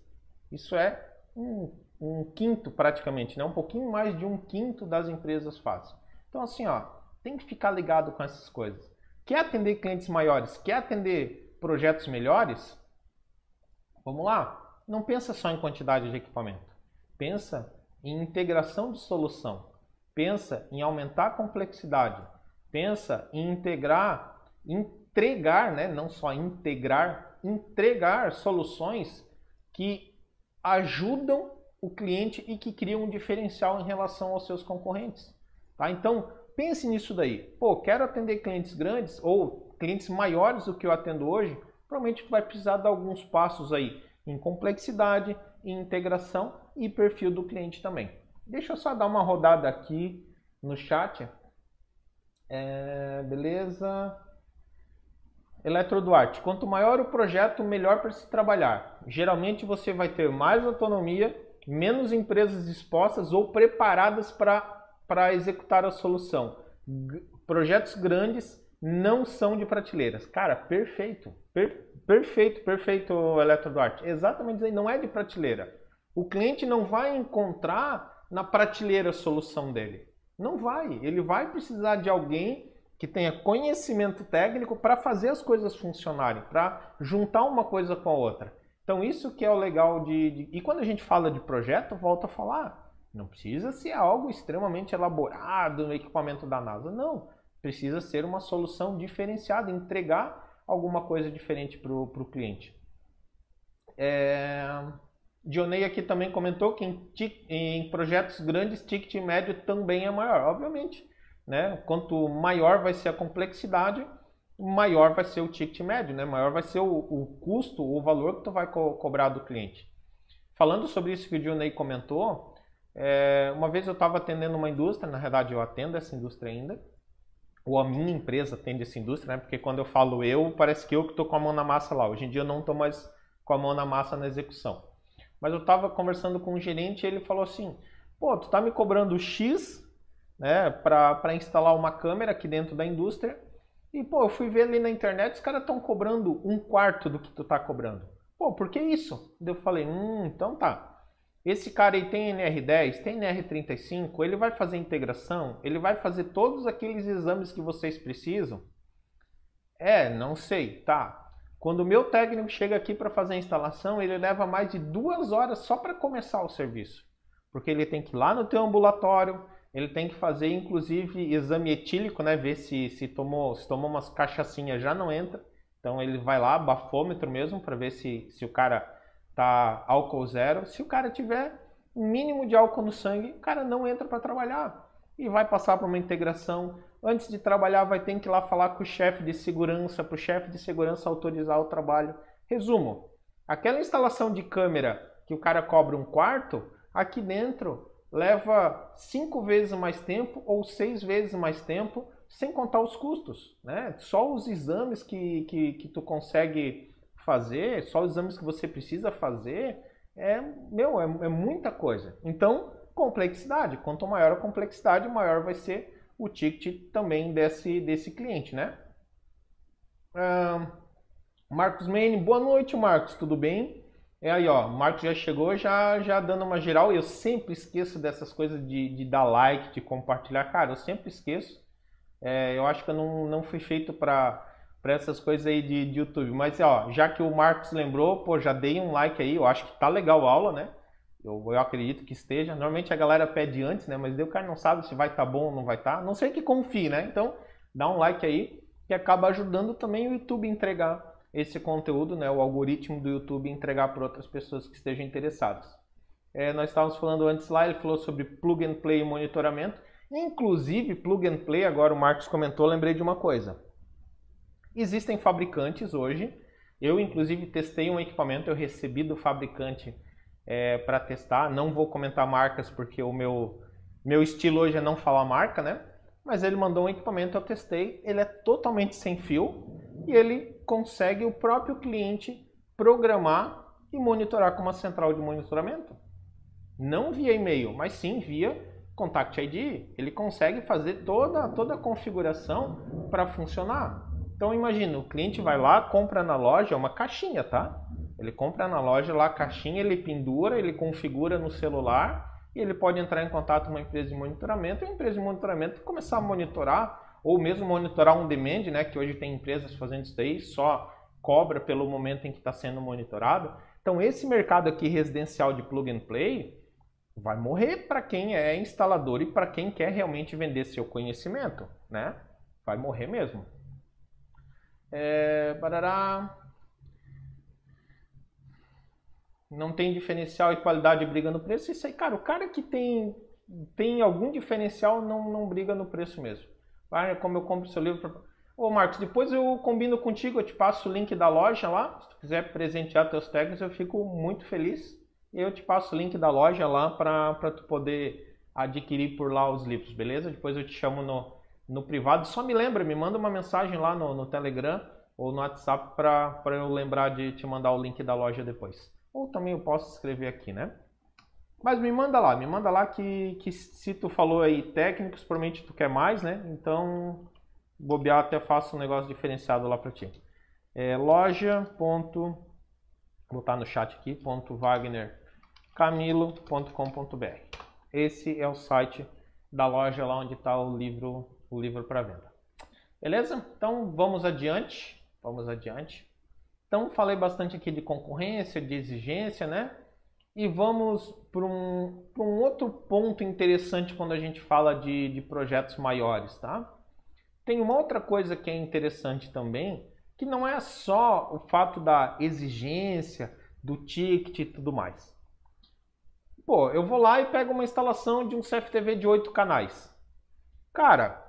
A: Isso é um, um, quinto praticamente, né? um pouquinho mais de um quinto das empresas fazem. Então, assim, ó, tem que ficar ligado com essas coisas. Quer atender clientes maiores? Quer atender projetos melhores? Vamos lá. Não pensa só em quantidade de equipamento. Pensa em integração de solução. Pensa em aumentar a complexidade. Pensa em integrar, entregar, né? não só integrar, entregar soluções que ajudam o cliente e que criam um diferencial em relação aos seus concorrentes. Tá? Então, pense nisso daí. Pô, quero atender clientes grandes ou clientes maiores do que eu atendo hoje, provavelmente vai precisar dar alguns passos aí em complexidade, em integração e perfil do cliente também. Deixa eu só dar uma rodada aqui no chat. É, beleza. Eletro Duarte, quanto maior o projeto, melhor para se trabalhar. Geralmente você vai ter mais autonomia, menos empresas dispostas ou preparadas para executar a solução. G projetos grandes não são de prateleiras. Cara, perfeito. Per perfeito, perfeito, Eletro Duarte. Exatamente isso não é de prateleira. O cliente não vai encontrar na prateleira a solução dele. Não vai. Ele vai precisar de alguém que tenha conhecimento técnico para fazer as coisas funcionarem, para juntar uma coisa com a outra. Então isso que é o legal de, de, E quando a gente fala de projeto, volta a falar, não precisa ser algo extremamente elaborado no equipamento da NASA, não. Precisa ser uma solução diferenciada, entregar alguma coisa diferente para o cliente. É... Dionei aqui também comentou que em, em projetos grandes, ticket médio também é maior. Obviamente, né? Quanto maior vai ser a complexidade, maior vai ser o ticket médio, né? Maior vai ser o, o custo, o valor que tu vai co cobrar do cliente. Falando sobre isso que o Dionei comentou, é, uma vez eu estava atendendo uma indústria, na verdade eu atendo essa indústria ainda, ou a minha empresa atende essa indústria, né? Porque quando eu falo eu, parece que eu que estou com a mão na massa lá. Hoje em dia eu não estou mais com a mão na massa na execução. Mas eu estava conversando com um gerente e ele falou assim: pô, tu tá me cobrando X né, para instalar uma câmera aqui dentro da indústria. E, pô, eu fui ver ali na internet, os caras estão cobrando um quarto do que tu tá cobrando. Pô, por que isso? Eu falei, hum, então tá. Esse cara aí tem NR10, tem NR35, ele vai fazer integração, ele vai fazer todos aqueles exames que vocês precisam? É, não sei, tá. Quando o meu técnico chega aqui para fazer a instalação, ele leva mais de duas horas só para começar o serviço. Porque ele tem que ir lá no teu ambulatório, ele tem que fazer inclusive exame etílico, né? Ver se, se, tomou, se tomou umas cachaçinhas já não entra. Então ele vai lá, bafômetro mesmo, para ver se, se o cara tá álcool zero. Se o cara tiver mínimo de álcool no sangue, o cara não entra para trabalhar. E vai passar para uma integração. Antes de trabalhar, vai ter que ir lá falar com o chefe de segurança, para o chefe de segurança autorizar o trabalho. Resumo: aquela instalação de câmera que o cara cobra um quarto, aqui dentro leva cinco vezes mais tempo ou seis vezes mais tempo, sem contar os custos. Né? Só os exames que, que, que tu consegue fazer, só os exames que você precisa fazer, é, meu, é, é muita coisa. Então, complexidade. Quanto maior a complexidade, maior vai ser o ticket também desse, desse cliente, né? Uh, Marcos Mene, boa noite, Marcos, tudo bem? É aí, ó, Marcos já chegou já, já dando uma geral. Eu sempre esqueço dessas coisas de, de dar like, de compartilhar. Cara, eu sempre esqueço. É, eu acho que eu não, não fui feito para essas coisas aí de, de, YouTube. Mas, ó, já que o Marcos lembrou, pô, já dei um like aí. Eu acho que tá legal a aula, né? Eu, eu acredito que esteja. Normalmente a galera pede antes, né? Mas daí o cara não sabe se vai estar tá bom ou não vai estar. Tá. Não sei que confie, né? Então, dá um like aí que acaba ajudando também o YouTube a entregar esse conteúdo, né, o algoritmo do YouTube entregar para outras pessoas que estejam interessadas. É, nós estávamos falando antes lá, ele falou sobre plug and play e monitoramento. Inclusive, plug and play, agora o Marcos comentou, lembrei de uma coisa. Existem fabricantes hoje, eu inclusive testei um equipamento, eu recebi do fabricante é, para testar. Não vou comentar marcas porque o meu, meu estilo hoje é não falar marca, né? Mas ele mandou um equipamento, eu testei, ele é totalmente sem fio, e ele consegue o próprio cliente programar e monitorar com uma central de monitoramento. Não via e-mail, mas sim via Contact ID. Ele consegue fazer toda, toda a configuração para funcionar. Então imagina, o cliente vai lá, compra na loja uma caixinha, tá? Ele compra na loja lá a caixinha, ele pendura, ele configura no celular e ele pode entrar em contato com uma empresa de monitoramento e a empresa de monitoramento começar a monitorar ou mesmo monitorar um demand, né, que hoje tem empresas fazendo isso daí, só cobra pelo momento em que está sendo monitorado. Então esse mercado aqui residencial de plug and play vai morrer para quem é instalador e para quem quer realmente vender seu conhecimento, né? Vai morrer mesmo. É, barará. Não tem diferencial e qualidade briga no preço. Isso aí, cara, o cara que tem, tem algum diferencial não, não briga no preço mesmo. Ah, como eu compro seu livro. Pra... Ô Marcos, depois eu combino contigo, eu te passo o link da loja lá. Se tu quiser presentear teus técnicos, eu fico muito feliz. Eu te passo o link da loja lá para tu poder adquirir por lá os livros, beleza? Depois eu te chamo no, no privado. Só me lembra, me manda uma mensagem lá no, no Telegram ou no WhatsApp para eu lembrar de te mandar o link da loja depois. Ou também eu posso escrever aqui, né? Mas me manda lá, me manda lá que, que se tu falou aí técnicos, provavelmente tu quer mais, né? Então, bobear até faço um negócio diferenciado lá para ti. É loja. Ponto, vou botar no chat aqui, ponto wagnercamilo.com.br. Esse é o site da loja lá onde está o livro, o livro para venda. Beleza? Então vamos adiante. Vamos adiante. Então falei bastante aqui de concorrência, de exigência, né? E vamos para um, um outro ponto interessante quando a gente fala de, de projetos maiores, tá? Tem uma outra coisa que é interessante também, que não é só o fato da exigência, do ticket e tudo mais. Pô, eu vou lá e pego uma instalação de um CFTV de oito canais. Cara,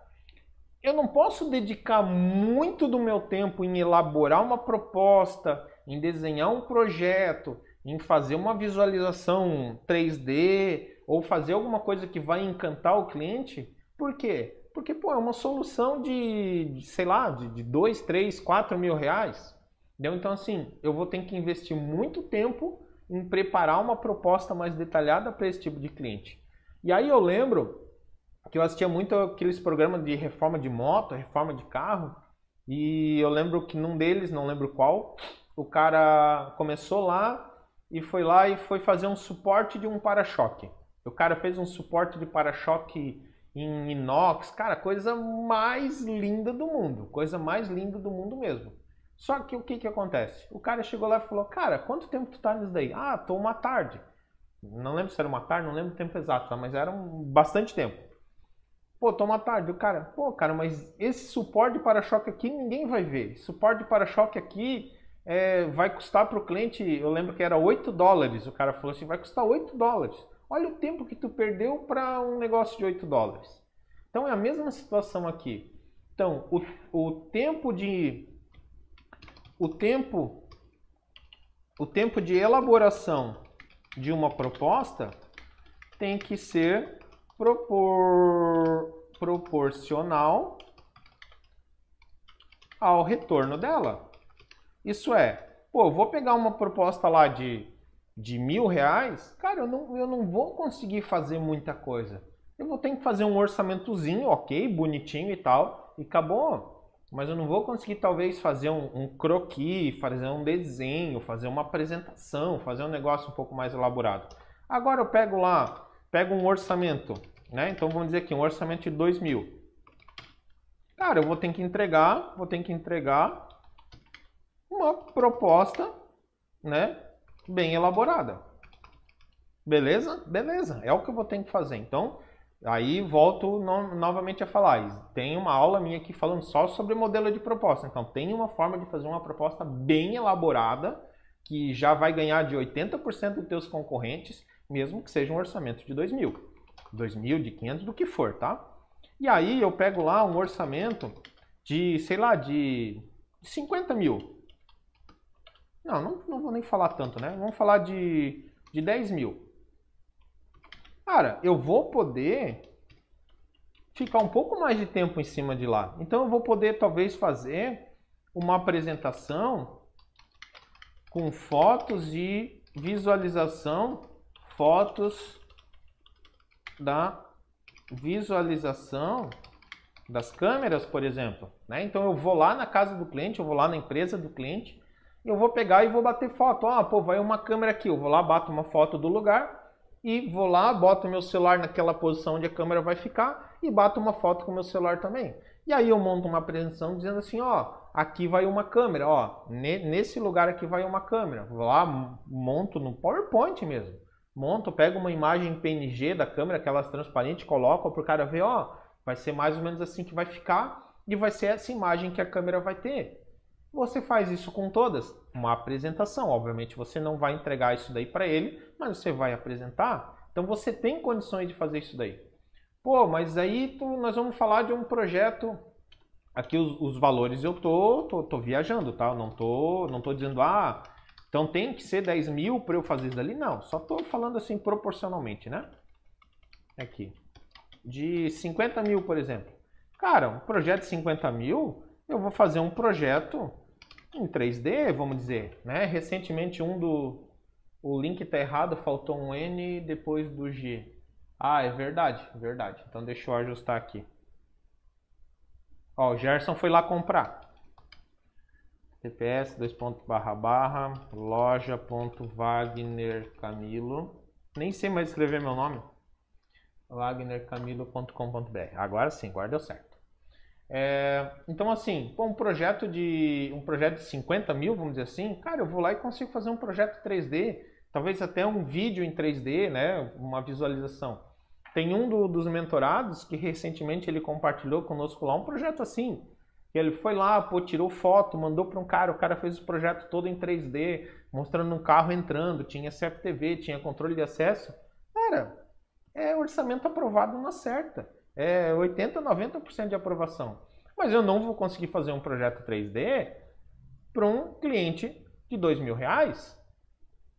A: eu não posso dedicar muito do meu tempo em elaborar uma proposta, em desenhar um projeto, em fazer uma visualização 3D ou fazer alguma coisa que vai encantar o cliente. Por quê? Porque, pô, é uma solução de, sei lá, de, de 2, 3, 4 mil reais. Entendeu? Então, assim, eu vou ter que investir muito tempo em preparar uma proposta mais detalhada para esse tipo de cliente. E aí eu lembro que eu assistia muito aqueles programas de reforma de moto, reforma de carro, e eu lembro que num deles, não lembro qual, o cara começou lá e foi lá e foi fazer um suporte de um para-choque. O cara fez um suporte de para-choque em inox, cara, coisa mais linda do mundo, coisa mais linda do mundo mesmo. Só que o que que acontece? O cara chegou lá e falou, cara, quanto tempo tu tá nisso daí? Ah, tô uma tarde. Não lembro se era uma tarde, não lembro o tempo exato, mas era um, bastante tempo. Pô, tô uma tarde. O cara, pô, cara, mas esse suporte para-choque aqui ninguém vai ver. Suporte para-choque aqui é, vai custar para o cliente, eu lembro que era 8 dólares. O cara falou assim, vai custar 8 dólares. Olha o tempo que tu perdeu para um negócio de 8 dólares. Então é a mesma situação aqui. Então, o, o tempo de o tempo o tempo de elaboração de uma proposta tem que ser propor, proporcional ao retorno dela. Isso é, pô, vou pegar uma proposta lá de de mil reais, cara, eu não, eu não vou conseguir fazer muita coisa. Eu vou ter que fazer um orçamentozinho, ok, bonitinho e tal, e acabou. Mas eu não vou conseguir talvez fazer um, um croquis, fazer um desenho, fazer uma apresentação, fazer um negócio um pouco mais elaborado. Agora eu pego lá, pego um orçamento, né? Então vamos dizer aqui, um orçamento de 2 mil. Cara, eu vou ter que entregar, vou ter que entregar uma proposta, né? bem elaborada. Beleza? Beleza. É o que eu vou ter que fazer. Então, aí volto no, novamente a falar. Tem uma aula minha aqui falando só sobre modelo de proposta. Então, tem uma forma de fazer uma proposta bem elaborada que já vai ganhar de 80% dos teus concorrentes, mesmo que seja um orçamento de 2 mil. 2 mil, de 500, do que for, tá? E aí eu pego lá um orçamento de, sei lá, de 50 mil. Não, não, não vou nem falar tanto, né? Vamos falar de, de 10 mil. Cara, eu vou poder ficar um pouco mais de tempo em cima de lá. Então eu vou poder talvez fazer uma apresentação com fotos e visualização, fotos da visualização das câmeras, por exemplo. Né? Então eu vou lá na casa do cliente, eu vou lá na empresa do cliente eu vou pegar e vou bater foto. Ah, pô, vai uma câmera aqui. Eu vou lá, bato uma foto do lugar e vou lá, boto meu celular naquela posição onde a câmera vai ficar e bato uma foto com o meu celular também. E aí eu monto uma apresentação dizendo assim, ó, aqui vai uma câmera, ó, nesse lugar aqui vai uma câmera. Vou lá, monto no PowerPoint mesmo. Monto, pego uma imagem PNG da câmera, aquelas transparentes, coloco para o cara ver, ó, vai ser mais ou menos assim que vai ficar e vai ser essa imagem que a câmera vai ter. Você faz isso com todas, uma apresentação. Obviamente você não vai entregar isso daí para ele, mas você vai apresentar. Então você tem condições de fazer isso daí. Pô, mas aí tu, nós vamos falar de um projeto. Aqui os, os valores eu tô, tô, tô, viajando, tá? Eu não tô, não tô dizendo, ah, então tem que ser 10 mil para eu fazer isso dali. Não, só tô falando assim proporcionalmente, né? Aqui. De 50 mil, por exemplo. Cara, um projeto de 50 mil, eu vou fazer um projeto em 3D, vamos dizer, né? Recentemente um do o link está errado, faltou um N depois do G. Ah, é verdade, verdade. Então deixa eu ajustar aqui. Ó, o Gerson foi lá comprar. TPS, dois pontos, barra, barra, loja, ponto, Wagner Camilo. Nem sei mais escrever meu nome. wagnercamilo.com.br. Agora sim, agora deu certo. É, então assim, um projeto de um projeto de 50 mil, vamos dizer assim, cara, eu vou lá e consigo fazer um projeto 3D, talvez até um vídeo em 3D, né, uma visualização. Tem um do, dos mentorados que recentemente ele compartilhou conosco lá um projeto assim. Ele foi lá, pô, tirou foto, mandou para um cara, o cara fez o projeto todo em 3D, mostrando um carro entrando, tinha CFTV, tinha controle de acesso. Cara, é orçamento aprovado na certa. É 80, 90% de aprovação. Mas eu não vou conseguir fazer um projeto 3D para um cliente de dois mil reais.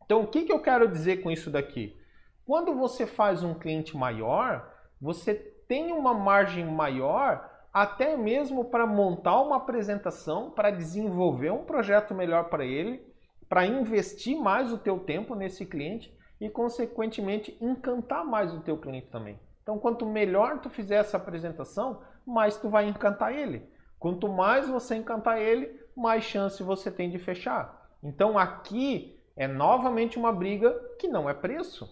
A: Então, o que, que eu quero dizer com isso daqui? Quando você faz um cliente maior, você tem uma margem maior até mesmo para montar uma apresentação, para desenvolver um projeto melhor para ele, para investir mais o teu tempo nesse cliente e consequentemente encantar mais o teu cliente também. Então, quanto melhor tu fizer essa apresentação, mais tu vai encantar ele. Quanto mais você encantar ele, mais chance você tem de fechar. Então, aqui é novamente uma briga que não é preço.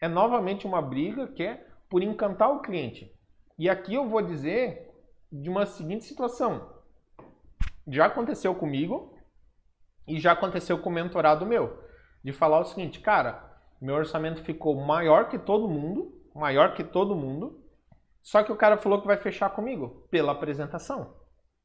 A: É novamente uma briga que é por encantar o cliente. E aqui eu vou dizer de uma seguinte situação. Já aconteceu comigo e já aconteceu com o mentorado meu. De falar o seguinte, cara, meu orçamento ficou maior que todo mundo, maior que todo mundo, só que o cara falou que vai fechar comigo pela apresentação.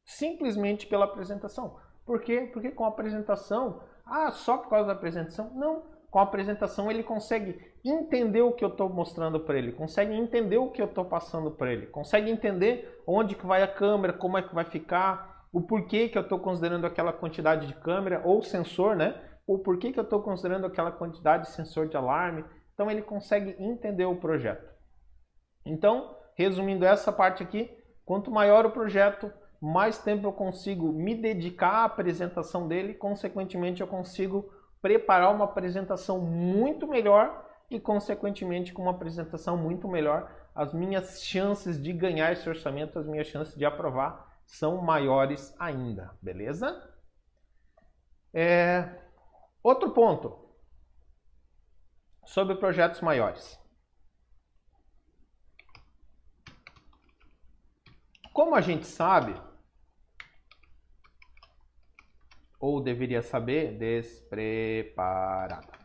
A: Simplesmente pela apresentação. Por quê? Porque com a apresentação, ah, só por causa da apresentação? Não. Com a apresentação ele consegue entender o que eu estou mostrando para ele, consegue entender o que eu estou passando para ele, consegue entender onde que vai a câmera, como é que vai ficar, o porquê que eu estou considerando aquela quantidade de câmera ou sensor, né? O porquê que eu estou considerando aquela quantidade de sensor de alarme. Então ele consegue entender o projeto. Então, resumindo essa parte aqui, quanto maior o projeto, mais tempo eu consigo me dedicar à apresentação dele, consequentemente eu consigo preparar uma apresentação muito melhor e, consequentemente, com uma apresentação muito melhor, as minhas chances de ganhar esse orçamento, as minhas chances de aprovar são maiores ainda, beleza? É... Outro ponto sobre projetos maiores. Como a gente sabe, ou deveria saber, despreparada.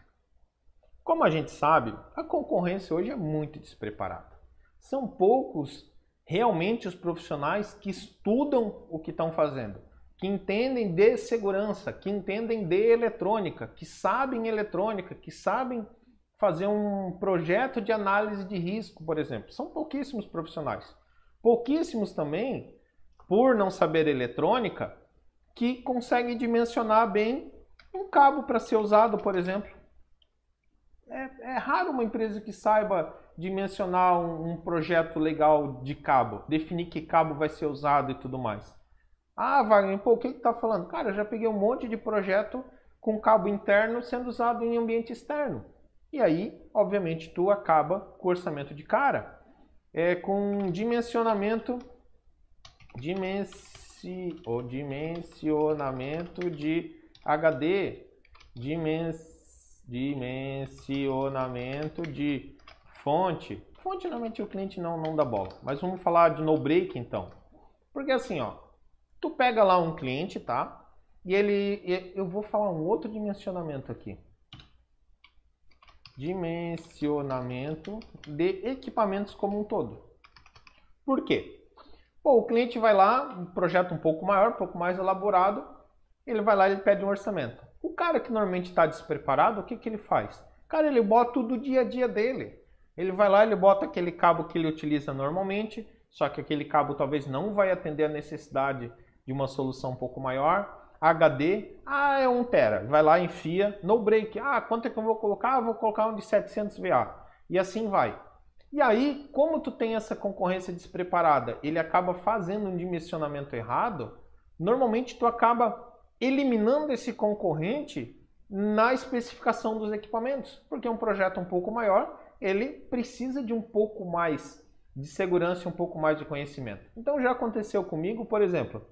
A: Como a gente sabe, a concorrência hoje é muito despreparada. São poucos realmente os profissionais que estudam o que estão fazendo, que entendem de segurança, que entendem de eletrônica, que sabem eletrônica, que sabem fazer um projeto de análise de risco, por exemplo. São pouquíssimos profissionais. Pouquíssimos também, por não saber eletrônica, que conseguem dimensionar bem um cabo para ser usado, por exemplo é, é raro uma empresa que saiba dimensionar um, um, projeto legal de cabo, definir que cabo vai ser usado e tudo mais. Ah, Wagner, pô, o que que tá falando? Cara, eu já peguei um monte de projeto com cabo interno sendo usado em ambiente externo. E aí, obviamente, tu acaba com orçamento de cara. É com dimensionamento dimensi, ou dimensionamento de HD, dimens dimensionamento de fonte. Fonte normalmente o cliente não, não dá bola, mas vamos falar de no break então. Porque assim, ó, tu pega lá um cliente, tá? E ele, eu vou falar um outro dimensionamento aqui. Dimensionamento de equipamentos como um todo. Por quê? Pô, o cliente vai lá, um projeto um pouco maior, um pouco mais elaborado, ele vai lá e pede um orçamento. O cara que normalmente está despreparado, o que, que ele faz? Cara, ele bota tudo do dia a dia dele. Ele vai lá, ele bota aquele cabo que ele utiliza normalmente, só que aquele cabo talvez não vai atender a necessidade de uma solução um pouco maior. HD, ah, é 1 tera. Vai lá, enfia, no break. Ah, quanto é que eu vou colocar? Ah, vou colocar um de 700 VA. E assim vai. E aí, como tu tem essa concorrência despreparada, ele acaba fazendo um dimensionamento errado, normalmente tu acaba eliminando esse concorrente na especificação dos equipamentos, porque um projeto um pouco maior, ele precisa de um pouco mais de segurança e um pouco mais de conhecimento. Então já aconteceu comigo, por exemplo,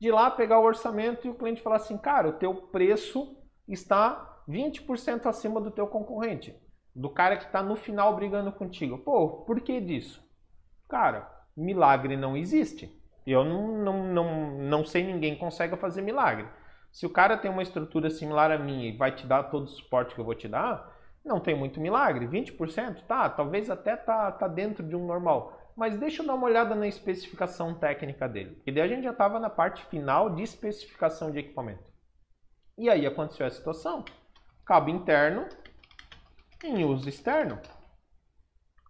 A: de lá pegar o orçamento e o cliente falar assim, cara, o teu preço está 20% acima do teu concorrente, do cara que está no final brigando contigo. Pô, por que disso? Cara, milagre não existe. Eu não, não, não, não sei ninguém consegue fazer milagre. Se o cara tem uma estrutura similar à minha e vai te dar todo o suporte que eu vou te dar, não tem muito milagre. 20%? Tá, talvez até tá, tá dentro de um normal. Mas deixa eu dar uma olhada na especificação técnica dele. E daí a gente já estava na parte final de especificação de equipamento. E aí aconteceu a situação. Cabo interno em uso externo.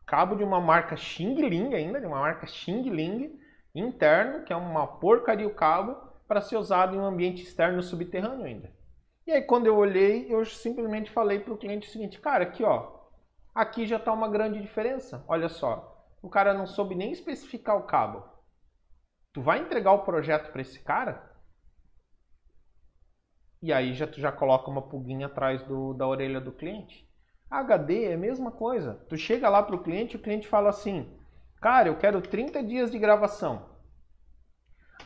A: Cabo de uma marca Xing Ling ainda, de uma marca Xing Ling interno, que é uma porcaria o cabo, para ser usado em um ambiente externo subterrâneo ainda. E aí quando eu olhei, eu simplesmente falei para o cliente o seguinte, cara, aqui ó, aqui já está uma grande diferença. Olha só, o cara não soube nem especificar o cabo. Tu vai entregar o projeto para esse cara? E aí já tu já coloca uma pulguinha atrás do, da orelha do cliente. HD é a mesma coisa. Tu chega lá para o cliente, o cliente fala assim, cara, eu quero 30 dias de gravação.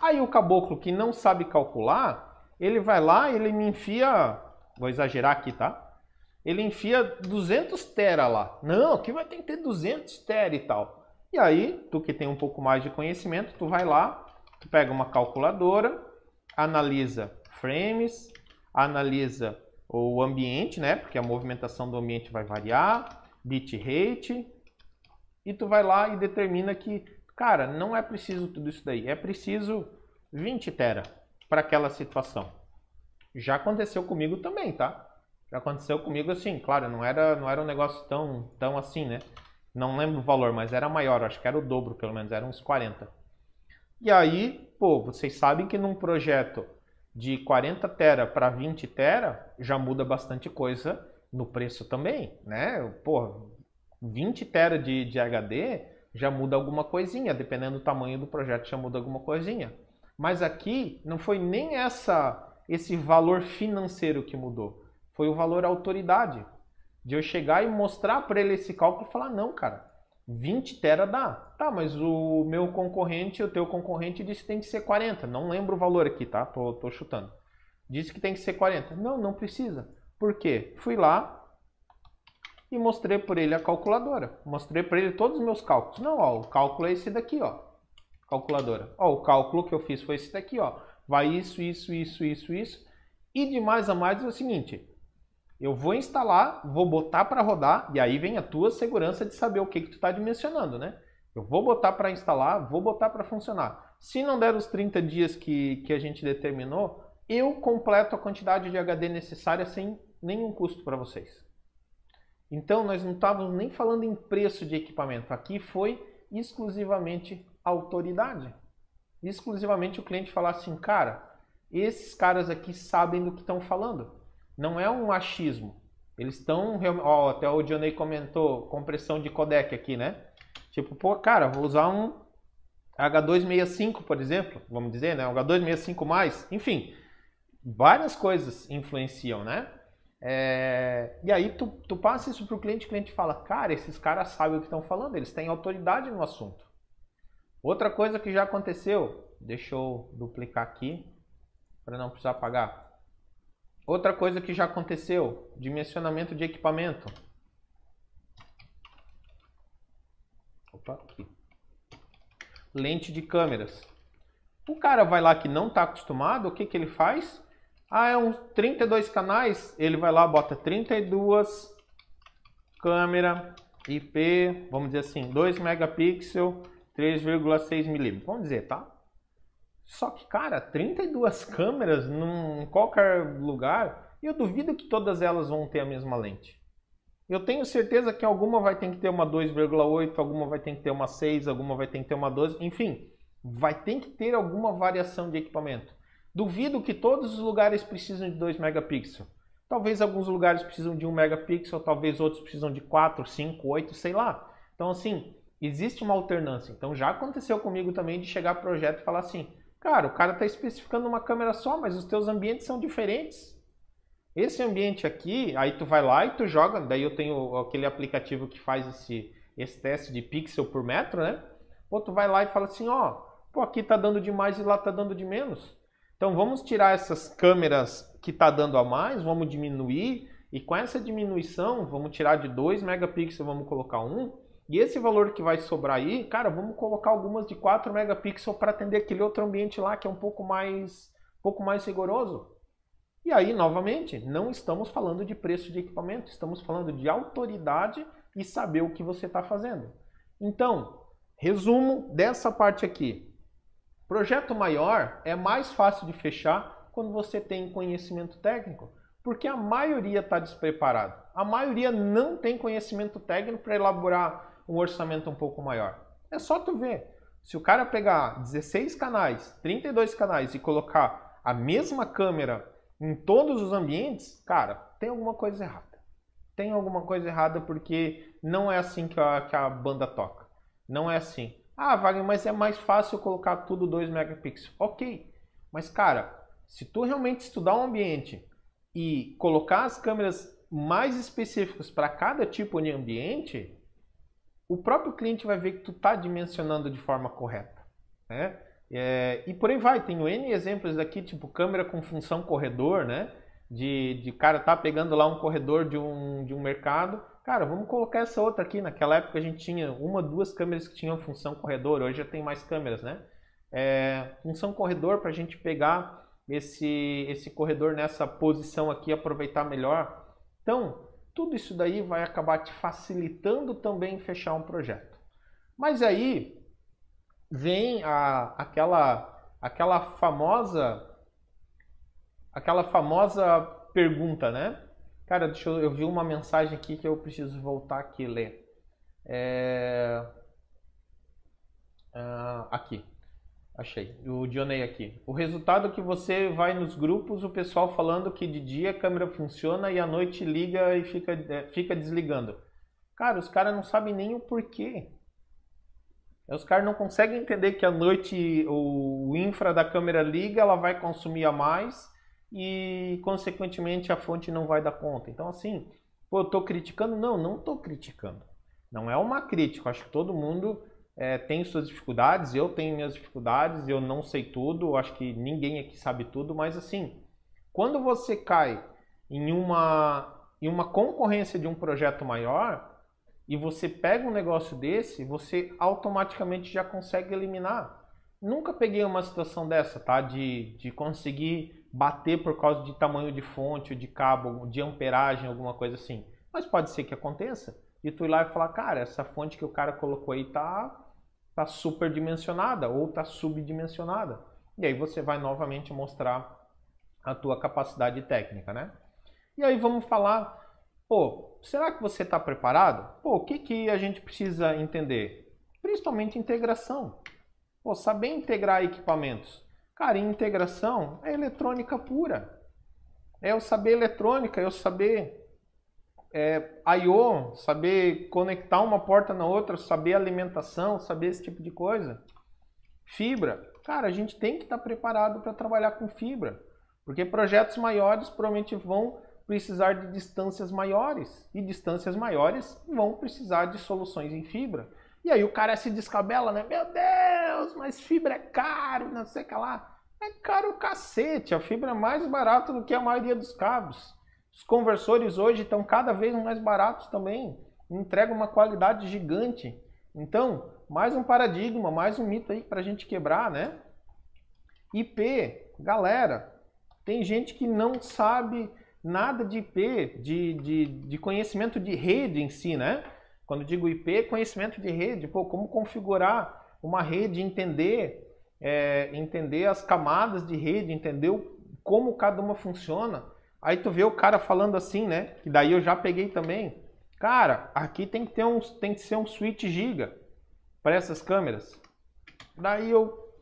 A: Aí o caboclo que não sabe calcular, ele vai lá, ele me enfia, vou exagerar aqui, tá? Ele enfia 200 tera lá. Não, aqui vai ter que ter 200 tera e tal. E aí, tu que tem um pouco mais de conhecimento, tu vai lá, tu pega uma calculadora, analisa frames, analisa o ambiente, né? Porque a movimentação do ambiente vai variar, bitrate, e tu vai lá e determina que Cara, não é preciso tudo isso daí. É preciso 20 tera para aquela situação. Já aconteceu comigo também, tá? Já aconteceu comigo assim, claro, não era, não era um negócio tão, tão assim, né? Não lembro o valor, mas era maior, acho que era o dobro pelo menos, era uns 40. E aí, pô, vocês sabem que num projeto de 40 tera para 20 tera já muda bastante coisa no preço também, né? Pô, 20 tera de, de HD já muda alguma coisinha, dependendo do tamanho do projeto já muda alguma coisinha. Mas aqui não foi nem essa esse valor financeiro que mudou, foi o valor autoridade. De eu chegar e mostrar para ele esse cálculo e falar: "Não, cara, 20 tera dá. Tá, mas o meu concorrente, o teu concorrente disse que tem que ser 40. Não lembro o valor aqui, tá? Tô, tô chutando. Disse que tem que ser 40. Não, não precisa. Por quê? Fui lá, e mostrei por ele a calculadora. Mostrei para ele todos os meus cálculos. Não, ó, o cálculo é esse daqui, ó. Calculadora. Ó, o cálculo que eu fiz foi esse daqui, ó. Vai isso, isso, isso, isso, isso. E de mais a mais é o seguinte, eu vou instalar, vou botar para rodar, e aí vem a tua segurança de saber o que, que tu está dimensionando, né? Eu vou botar para instalar, vou botar para funcionar. Se não der os 30 dias que, que a gente determinou, eu completo a quantidade de HD necessária sem nenhum custo para vocês. Então, nós não estávamos nem falando em preço de equipamento. Aqui foi exclusivamente autoridade. Exclusivamente o cliente falar assim, cara, esses caras aqui sabem do que estão falando. Não é um achismo. Eles estão. Até o Johnny comentou compressão de codec aqui, né? Tipo, pô, cara, vou usar um H265, por exemplo, vamos dizer, né? Um H265 mais, enfim, várias coisas influenciam, né? É, e aí tu, tu passa isso para o cliente, o cliente fala, cara, esses caras sabem o que estão falando, eles têm autoridade no assunto. Outra coisa que já aconteceu, deixa eu duplicar aqui para não precisar pagar. Outra coisa que já aconteceu, dimensionamento de equipamento. Opa, aqui. Lente de câmeras. O cara vai lá que não está acostumado, o que, que ele faz? Ah, é uns 32 canais, ele vai lá, bota 32 câmera IP, vamos dizer assim, 2 megapixel, 3,6 milímetros, vamos dizer, tá? Só que, cara, 32 câmeras em qualquer lugar, eu duvido que todas elas vão ter a mesma lente. Eu tenho certeza que alguma vai ter que ter uma 2,8, alguma vai ter que ter uma 6, alguma vai ter que ter uma 12, enfim, vai ter que ter alguma variação de equipamento. Duvido que todos os lugares precisam de 2 megapixels. Talvez alguns lugares precisam de 1 megapixel, talvez outros precisam de 4, 5, 8, sei lá. Então, assim, existe uma alternância. Então, já aconteceu comigo também de chegar projeto e falar assim, Cara, o cara está especificando uma câmera só, mas os teus ambientes são diferentes. Esse ambiente aqui, aí tu vai lá e tu joga, daí eu tenho aquele aplicativo que faz esse, esse teste de pixel por metro, né? Pô, tu vai lá e fala assim, ó, pô, aqui tá dando de mais e lá tá dando de menos. Então vamos tirar essas câmeras que tá dando a mais, vamos diminuir, e com essa diminuição, vamos tirar de 2 megapixels, vamos colocar 1, um, e esse valor que vai sobrar aí, cara, vamos colocar algumas de 4 megapixels para atender aquele outro ambiente lá que é um pouco mais, um pouco mais rigoroso. E aí, novamente, não estamos falando de preço de equipamento, estamos falando de autoridade e saber o que você está fazendo. Então, resumo dessa parte aqui. Projeto maior é mais fácil de fechar quando você tem conhecimento técnico, porque a maioria está despreparado. A maioria não tem conhecimento técnico para elaborar um orçamento um pouco maior. É só tu ver. Se o cara pegar 16 canais, 32 canais e colocar a mesma câmera em todos os ambientes, cara, tem alguma coisa errada. Tem alguma coisa errada porque não é assim que a, que a banda toca. Não é assim. Ah, Wagner, mas é mais fácil colocar tudo 2 megapixels. Ok, mas cara, se tu realmente estudar o um ambiente e colocar as câmeras mais específicas para cada tipo de ambiente, o próprio cliente vai ver que tu está dimensionando de forma correta. Né? É, e por aí vai, tenho N exemplos aqui, tipo câmera com função corredor, né? De, de cara tá pegando lá um corredor de um, de um mercado. Cara, vamos colocar essa outra aqui. Naquela época a gente tinha uma, duas câmeras que tinham função corredor, hoje já tem mais câmeras, né? É, função corredor para a gente pegar esse, esse corredor nessa posição aqui aproveitar melhor. Então, tudo isso daí vai acabar te facilitando também fechar um projeto. Mas aí, vem a, aquela, aquela famosa aquela famosa pergunta, né? Cara, deixa eu, eu vi uma mensagem aqui que eu preciso voltar aqui ler. É... Uh, aqui. Achei. O Dionei aqui. O resultado é que você vai nos grupos, o pessoal falando que de dia a câmera funciona e à noite liga e fica, é, fica desligando. Cara, os caras não sabem nem o porquê. Os caras não conseguem entender que à noite o infra da câmera liga, ela vai consumir a mais e, consequentemente, a fonte não vai dar conta. Então, assim, pô, eu estou criticando? Não, não estou criticando. Não é uma crítica. Acho que todo mundo é, tem suas dificuldades, eu tenho minhas dificuldades, eu não sei tudo, acho que ninguém aqui sabe tudo, mas, assim, quando você cai em uma, em uma concorrência de um projeto maior, e você pega um negócio desse, você automaticamente já consegue eliminar. Nunca peguei uma situação dessa, tá? De, de conseguir bater por causa de tamanho de fonte, de cabo, de amperagem, alguma coisa assim. Mas pode ser que aconteça. E tu ir lá e falar, cara, essa fonte que o cara colocou aí tá, tá superdimensionada ou tá subdimensionada. E aí você vai novamente mostrar a tua capacidade técnica, né? E aí vamos falar Pô, será que você está preparado? Pô, o que, que a gente precisa entender? Principalmente integração. Pô, saber integrar equipamentos. Cara, integração é eletrônica pura. É eu saber eletrônica, eu saber é, I.O., saber conectar uma porta na outra, saber alimentação, saber esse tipo de coisa. Fibra. Cara, a gente tem que estar tá preparado para trabalhar com fibra. Porque projetos maiores provavelmente vão precisar de distâncias maiores. E distâncias maiores vão precisar de soluções em fibra. E aí o cara se descabela, né? Meu Deus, mas fibra é caro, não sei o que lá. É caro o cacete, a fibra é mais barata do que a maioria dos cabos. Os conversores hoje estão cada vez mais baratos também. Entregam uma qualidade gigante. Então, mais um paradigma, mais um mito aí para a gente quebrar, né? IP, galera, tem gente que não sabe nada de IP, de, de, de conhecimento de rede em si, né? Quando digo IP, conhecimento de rede, pô, como configurar uma rede, entender, é, entender as camadas de rede, entender como cada uma funciona. Aí tu vê o cara falando assim, né? Que daí eu já peguei também. Cara, aqui tem que ter um, tem que ser um switch giga para essas câmeras. Daí eu,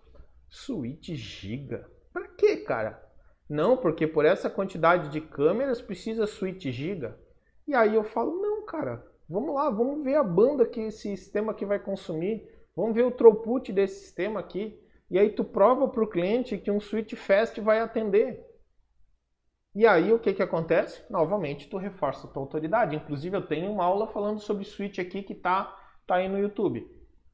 A: switch giga? Para quê, cara? Não, porque por essa quantidade de câmeras precisa switch giga. E aí eu falo, não, cara, vamos lá, vamos ver a banda que esse sistema aqui vai consumir. Vamos ver o throughput desse sistema aqui. E aí tu prova para o cliente que um switch fast vai atender. E aí o que, que acontece? Novamente tu reforça a tua autoridade. Inclusive eu tenho uma aula falando sobre switch aqui que tá, tá aí no YouTube.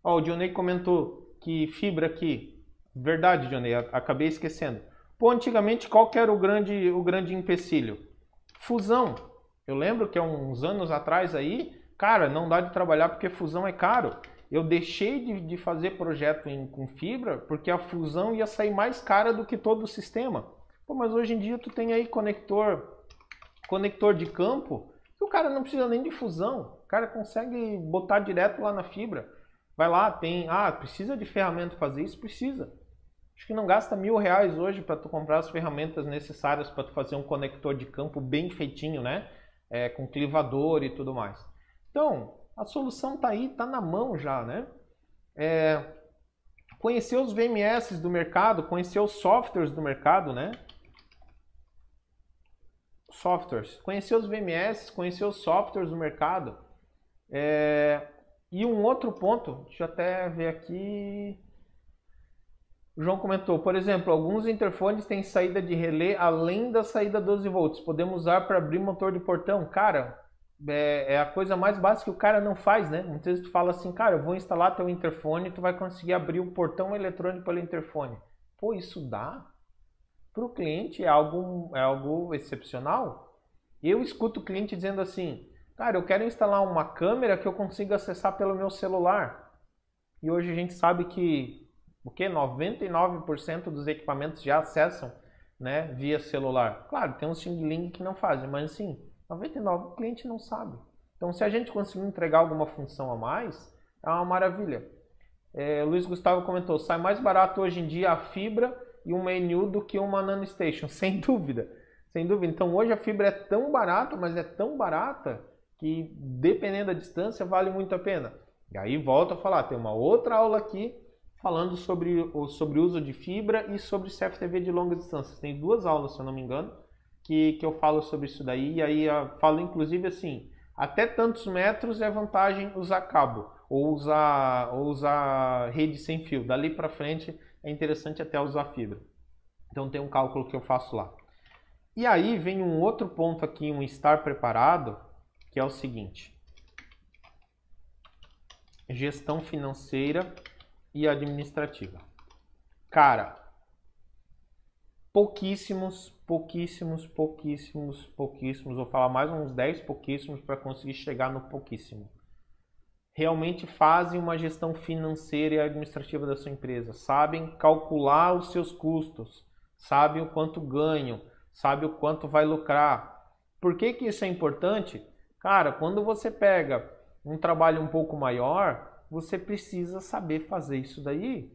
A: Ó, o Dionei comentou que fibra aqui. Verdade, Dionei, acabei esquecendo. Pô, antigamente qual que era o grande, o grande empecilho? Fusão. Eu lembro que há uns anos atrás aí, cara, não dá de trabalhar porque fusão é caro. Eu deixei de, de fazer projeto em, com fibra porque a fusão ia sair mais cara do que todo o sistema. Pô, mas hoje em dia tu tem aí conector, conector de campo, que o cara não precisa nem de fusão. O cara consegue botar direto lá na fibra. Vai lá, tem, ah, precisa de ferramenta fazer isso? Precisa. Acho que não gasta mil reais hoje para tu comprar as ferramentas necessárias para tu fazer um conector de campo bem feitinho, né? É, com clivador e tudo mais. Então, a solução está aí, está na mão já, né? É, conhecer os VMS do mercado, conhecer os softwares do mercado, né? softwares, conhecer os VMS, conhecer os softwares do mercado. É... E um outro ponto, deixa eu até ver aqui. O João comentou, por exemplo, alguns interfones têm saída de relé além da saída 12 volts. Podemos usar para abrir motor de portão. Cara, é, é, a coisa mais básica que o cara não faz, né? Muitas vezes tu fala assim, cara, eu vou instalar teu interfone tu vai conseguir abrir o portão eletrônico pelo interfone. Pô, isso dá? para o cliente é algo, é algo excepcional. Eu escuto o cliente dizendo assim, cara, eu quero instalar uma câmera que eu consiga acessar pelo meu celular. E hoje a gente sabe que o que 99% dos equipamentos já acessam, né, via celular. Claro, tem uns Xing Ling que não fazem, mas assim, 99 o cliente não sabe. Então, se a gente conseguir entregar alguma função a mais, é uma maravilha. É, Luiz Gustavo comentou, sai mais barato hoje em dia a fibra e um menu do que uma NanoStation, sem dúvida. Sem dúvida. Então hoje a fibra é tão barata, mas é tão barata que dependendo da distância vale muito a pena. E aí volto a falar, tem uma outra aula aqui falando sobre o sobre uso de fibra e sobre CFTV de longa distância. Tem duas aulas, se eu não me engano, que, que eu falo sobre isso daí. E aí falo inclusive assim, até tantos metros é vantagem usar cabo ou usar, ou usar rede sem fio. Dali para frente é interessante até usar fibra. Então tem um cálculo que eu faço lá. E aí vem um outro ponto aqui, um estar preparado, que é o seguinte. Gestão financeira e administrativa. Cara, pouquíssimos, pouquíssimos, pouquíssimos, pouquíssimos, vou falar mais uns 10 pouquíssimos para conseguir chegar no pouquíssimo realmente fazem uma gestão financeira e administrativa da sua empresa, sabem calcular os seus custos, sabem o quanto ganham, sabem o quanto vai lucrar. Por que, que isso é importante? Cara, quando você pega um trabalho um pouco maior, você precisa saber fazer isso daí.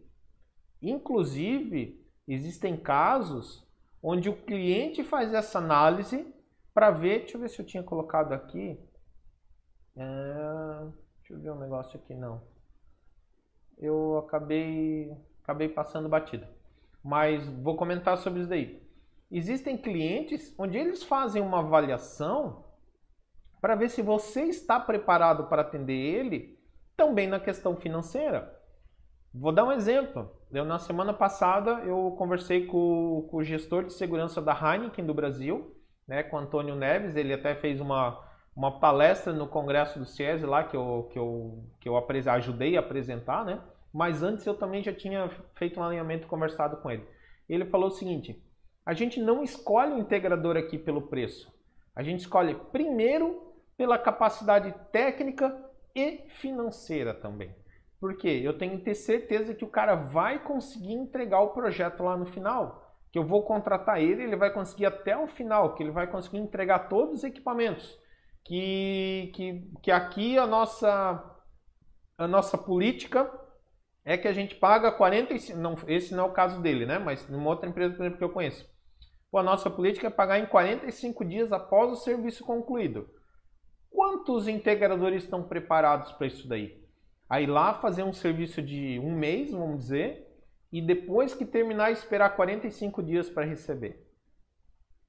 A: Inclusive, existem casos onde o cliente faz essa análise para ver, deixa eu ver se eu tinha colocado aqui. É... Deixa eu ver um negócio aqui, não. Eu acabei, acabei passando batida. Mas vou comentar sobre isso daí. Existem clientes onde eles fazem uma avaliação para ver se você está preparado para atender ele também na questão financeira. Vou dar um exemplo. Eu, na semana passada eu conversei com, com o gestor de segurança da Heineken do Brasil, né, com o Antônio Neves. Ele até fez uma, uma palestra no congresso do CIES lá que eu, que eu, que eu ajudei a apresentar, né? Mas antes eu também já tinha feito um alinhamento conversado com ele. Ele falou o seguinte: a gente não escolhe o integrador aqui pelo preço. A gente escolhe primeiro pela capacidade técnica e financeira também. Porque eu tenho que ter certeza que o cara vai conseguir entregar o projeto lá no final. Que eu vou contratar ele, ele vai conseguir até o final, que ele vai conseguir entregar todos os equipamentos que, que, que aqui a nossa, a nossa política é que a gente paga 45. Não, esse não é o caso dele, né? Mas numa outra empresa, por exemplo, que eu conheço. Pô, a nossa política é pagar em 45 dias após o serviço concluído. Quantos integradores estão preparados para isso daí? Aí lá fazer um serviço de um mês, vamos dizer, e depois que terminar, esperar 45 dias para receber.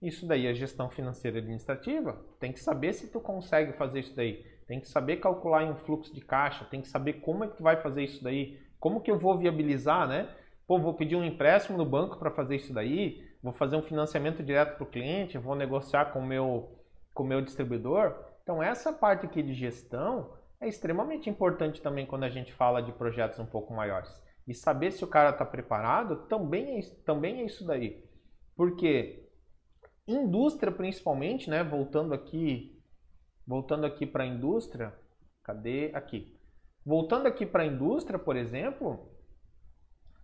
A: Isso daí é gestão financeira administrativa. Tem que saber se tu consegue fazer isso daí. Tem que saber calcular um fluxo de caixa. Tem que saber como é que tu vai fazer isso daí. Como que eu vou viabilizar, né? Pô, vou pedir um empréstimo no banco para fazer isso daí, vou fazer um financiamento direto para o cliente, vou negociar com meu, com o meu distribuidor. Então, essa parte aqui de gestão é extremamente importante também quando a gente fala de projetos um pouco maiores. E saber se o cara está preparado também é, também é isso daí. Porque indústria principalmente, né, voltando aqui, voltando aqui para a indústria, cadê aqui? Voltando aqui para a indústria, por exemplo,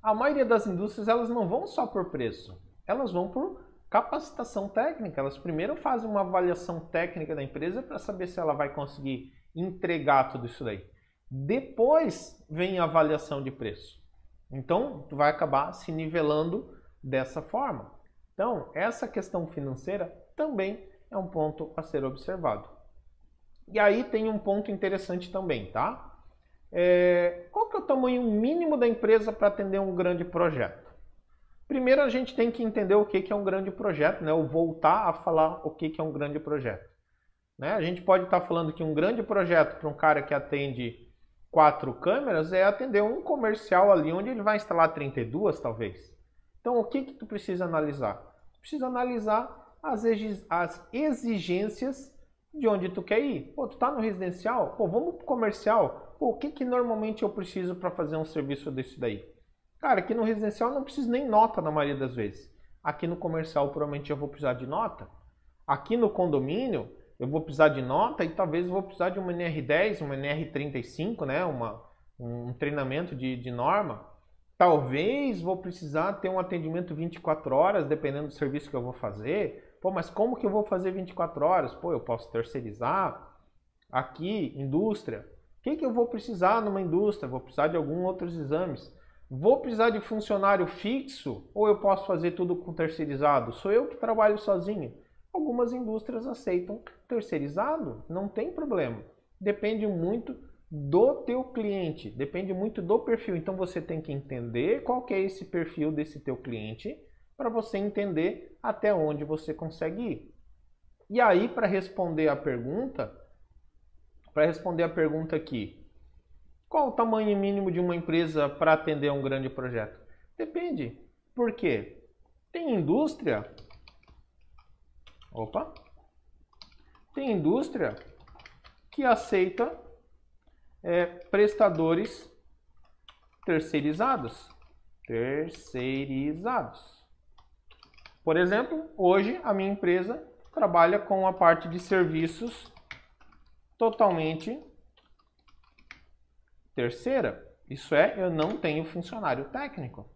A: a maioria das indústrias elas não vão só por preço, elas vão por capacitação técnica. Elas primeiro fazem uma avaliação técnica da empresa para saber se ela vai conseguir entregar tudo isso daí. Depois vem a avaliação de preço. Então, tu vai acabar se nivelando dessa forma. Então, essa questão financeira também é um ponto a ser observado. E aí tem um ponto interessante também, tá? É, qual que é o tamanho mínimo da empresa para atender um grande projeto? Primeiro a gente tem que entender o que, que é um grande projeto, né? ou voltar a falar o que, que é um grande projeto. Né? A gente pode estar tá falando que um grande projeto para um cara que atende quatro câmeras é atender um comercial ali onde ele vai instalar 32, talvez. Então o que, que tu precisa analisar? Precisa analisar as exigências de onde tu quer ir. Pô, tu tá no residencial? Pô, vamos pro comercial Pô, o que, que normalmente eu preciso para fazer um serviço desse daí? Cara, aqui no residencial não preciso nem nota na maioria das vezes. Aqui no comercial provavelmente eu vou precisar de nota. Aqui no condomínio eu vou precisar de nota e talvez eu vou precisar de uma NR10, uma NR35, né? uma, um treinamento de, de norma. Talvez vou precisar ter um atendimento 24 horas, dependendo do serviço que eu vou fazer. Pô, mas como que eu vou fazer 24 horas? Pô, eu posso terceirizar. Aqui, indústria. O que, que eu vou precisar numa indústria? Vou precisar de alguns outros exames. Vou precisar de funcionário fixo ou eu posso fazer tudo com terceirizado? Sou eu que trabalho sozinho. Algumas indústrias aceitam terceirizado, não tem problema. Depende muito do teu cliente, depende muito do perfil. Então você tem que entender qual que é esse perfil desse teu cliente para você entender até onde você consegue ir. E aí para responder a pergunta, para responder a pergunta aqui, qual o tamanho mínimo de uma empresa para atender um grande projeto? Depende. Por quê? Tem indústria. Opa! Tem indústria que aceita é, prestadores terceirizados. Terceirizados. Por exemplo, hoje a minha empresa trabalha com a parte de serviços totalmente terceira. Isso é, eu não tenho funcionário técnico.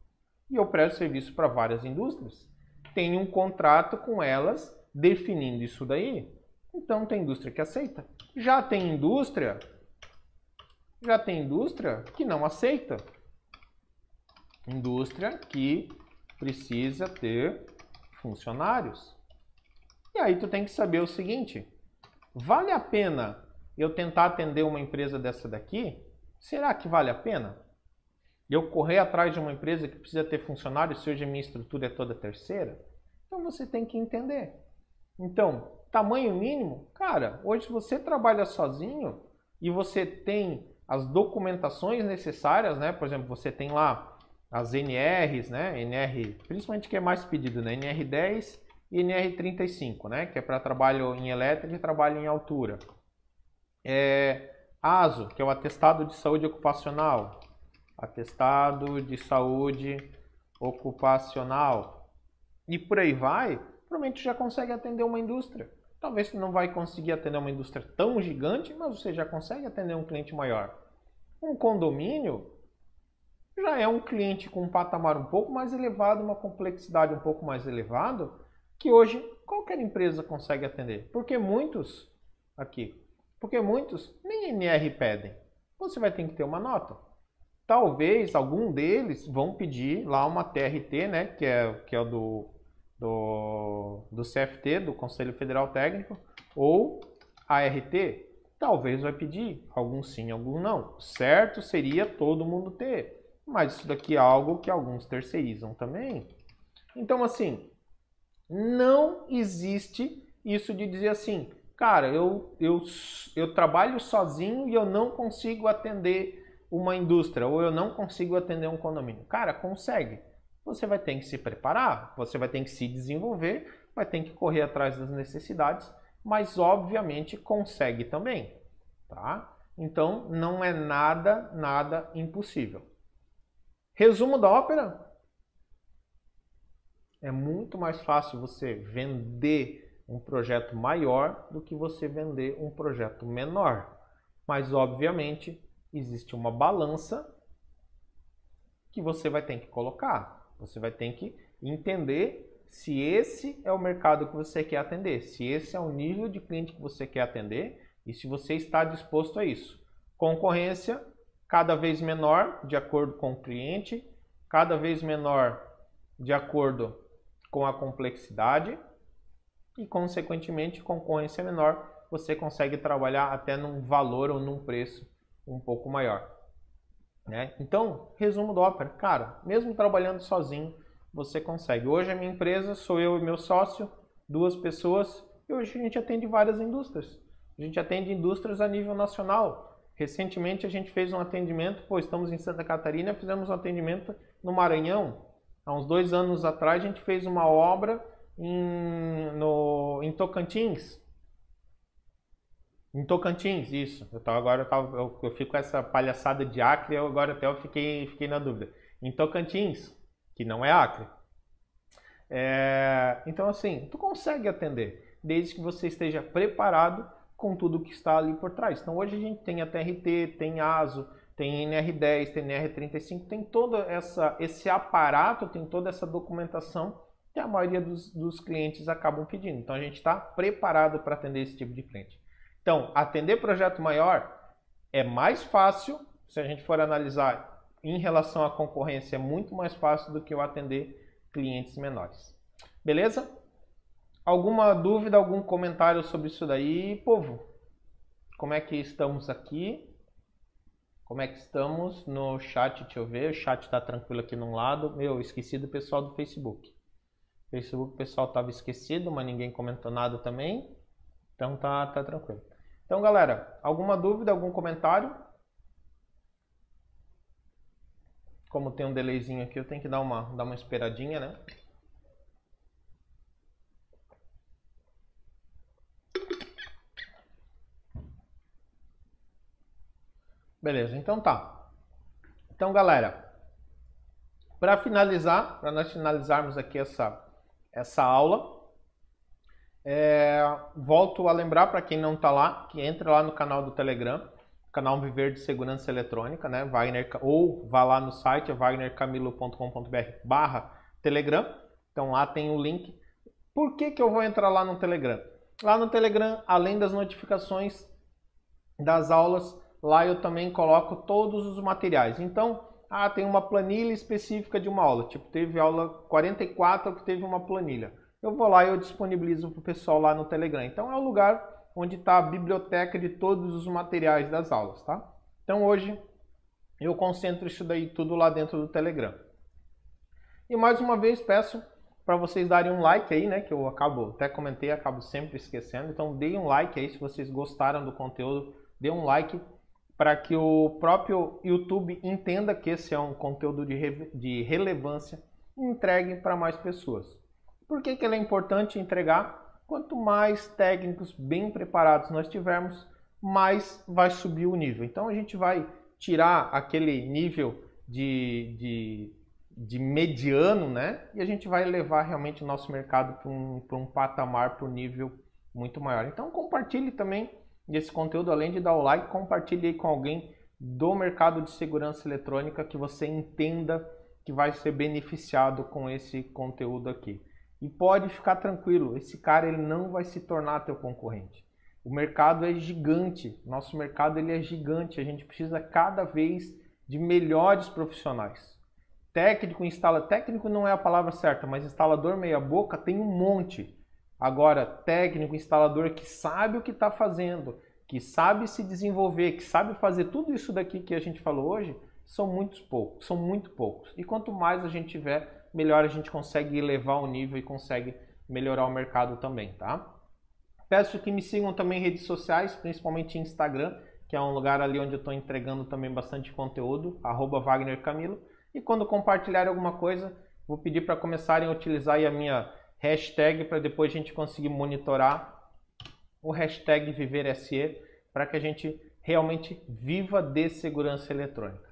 A: E eu presto serviço para várias indústrias. Tenho um contrato com elas definindo isso daí. Então tem indústria que aceita. Já tem indústria, já tem indústria que não aceita. Indústria que precisa ter funcionários. E aí tu tem que saber o seguinte: vale a pena eu tentar atender uma empresa dessa daqui, será que vale a pena? Eu correr atrás de uma empresa que precisa ter funcionários se hoje a minha estrutura é toda terceira? Então você tem que entender. Então, tamanho mínimo, cara, hoje você trabalha sozinho e você tem as documentações necessárias, né? Por exemplo, você tem lá as NRs, né? NR, principalmente que é mais pedido, né? NR10 e NR35, né? Que é para trabalho em elétrica e trabalho em altura é, ASO, que é o Atestado de Saúde Ocupacional. Atestado de Saúde Ocupacional. E por aí vai, provavelmente já consegue atender uma indústria. Talvez você não vai conseguir atender uma indústria tão gigante, mas você já consegue atender um cliente maior. Um condomínio já é um cliente com um patamar um pouco mais elevado, uma complexidade um pouco mais elevada, que hoje qualquer empresa consegue atender. Porque muitos aqui porque muitos nem NR pedem. Você vai ter que ter uma nota. Talvez algum deles vão pedir lá uma TRT, né, que é, que é do, do, do CFT, do Conselho Federal Técnico, ou ART. Talvez vai pedir, alguns sim, alguns não. Certo seria todo mundo ter, mas isso daqui é algo que alguns terceirizam também. Então, assim, não existe isso de dizer assim, cara, eu, eu, eu trabalho sozinho e eu não consigo atender uma indústria ou eu não consigo atender um condomínio. Cara, consegue. Você vai ter que se preparar, você vai ter que se desenvolver, vai ter que correr atrás das necessidades, mas obviamente consegue também, tá? Então não é nada, nada impossível. Resumo da ópera: é muito mais fácil você vender um projeto maior do que você vender um projeto menor. Mas obviamente existe uma balança que você vai ter que colocar. Você vai ter que entender se esse é o mercado que você quer atender, se esse é o nível de cliente que você quer atender e se você está disposto a isso. Concorrência cada vez menor de acordo com o cliente, cada vez menor de acordo com a complexidade e, consequentemente, concorrência menor, você consegue trabalhar até num valor ou num preço um pouco maior. Né? Então, resumo do Opera, cara, mesmo trabalhando sozinho, você consegue. Hoje a minha empresa sou eu e meu sócio, duas pessoas, e hoje a gente atende várias indústrias. A gente atende indústrias a nível nacional. Recentemente a gente fez um atendimento, pô, estamos em Santa Catarina, fizemos um atendimento no Maranhão. Há uns dois anos atrás a gente fez uma obra em, no, em Tocantins. Em Tocantins, isso. Eu tava, agora eu, tava, eu, eu, fico com essa palhaçada de Acre, eu agora até eu fiquei, fiquei na dúvida. Em Tocantins, que não é Acre. É, então, assim, tu consegue atender, desde que você esteja preparado com tudo que está ali por trás. Então hoje a gente tem a TRT, tem ASO, tem NR10, tem NR35, tem todo essa, esse aparato, tem toda essa documentação que a maioria dos, dos clientes acabam pedindo. Então a gente está preparado para atender esse tipo de cliente. Então, atender projeto maior é mais fácil, se a gente for analisar em relação à concorrência, é muito mais fácil do que eu atender clientes menores. Beleza? Alguma dúvida, algum comentário sobre isso daí, povo? Como é que estamos aqui? Como é que estamos no chat? Deixa eu ver. O chat está tranquilo aqui num lado. Meu, esqueci do pessoal do Facebook. Facebook o pessoal estava esquecido, mas ninguém comentou nada também. Então tá, tá tranquilo. Então, galera, alguma dúvida, algum comentário? Como tem um delayzinho aqui, eu tenho que dar uma, dar uma esperadinha, né? Beleza, então tá. Então, galera, para finalizar, para nós finalizarmos aqui essa, essa aula, é, volto a lembrar para quem não está lá, que entre lá no canal do Telegram, canal Viver de Segurança Eletrônica, né? Wagner, ou vá lá no site wagnercamilo.com.br barra Telegram. Então lá tem o link. Por que, que eu vou entrar lá no Telegram? Lá no Telegram, além das notificações das aulas, lá eu também coloco todos os materiais. Então, ah, tem uma planilha específica de uma aula, tipo, teve aula 44 que teve uma planilha. Eu vou lá e eu disponibilizo para o pessoal lá no Telegram. Então, é o lugar onde está a biblioteca de todos os materiais das aulas, tá? Então, hoje eu concentro isso daí tudo lá dentro do Telegram. E mais uma vez peço para vocês darem um like aí, né? Que eu acabo, até comentei, acabo sempre esquecendo. Então, deem um like aí se vocês gostaram do conteúdo. Dê um like para que o próprio YouTube entenda que esse é um conteúdo de, de relevância e entregue para mais pessoas. Por que, que é importante entregar? Quanto mais técnicos bem preparados nós tivermos, mais vai subir o nível. Então a gente vai tirar aquele nível de, de, de mediano, né? E a gente vai levar realmente o nosso mercado para um, um patamar, para um nível muito maior. Então compartilhe também esse conteúdo, além de dar o like, compartilhe com alguém do mercado de segurança eletrônica que você entenda que vai ser beneficiado com esse conteúdo aqui. E pode ficar tranquilo, esse cara ele não vai se tornar teu concorrente. O mercado é gigante, nosso mercado ele é gigante, a gente precisa cada vez de melhores profissionais. Técnico instala, técnico não é a palavra certa, mas instalador meia boca tem um monte. Agora, técnico, instalador que sabe o que está fazendo, que sabe se desenvolver, que sabe fazer tudo isso daqui que a gente falou hoje, são muitos poucos, são muito poucos. E quanto mais a gente tiver, melhor a gente consegue elevar o nível e consegue melhorar o mercado também, tá? Peço que me sigam também em redes sociais, principalmente Instagram, que é um lugar ali onde eu estou entregando também bastante conteúdo, arroba Wagner Camilo. E quando compartilhar alguma coisa, vou pedir para começarem a utilizar a minha hashtag para depois a gente conseguir monitorar o hashtag ViverSE para que a gente realmente viva de segurança eletrônica.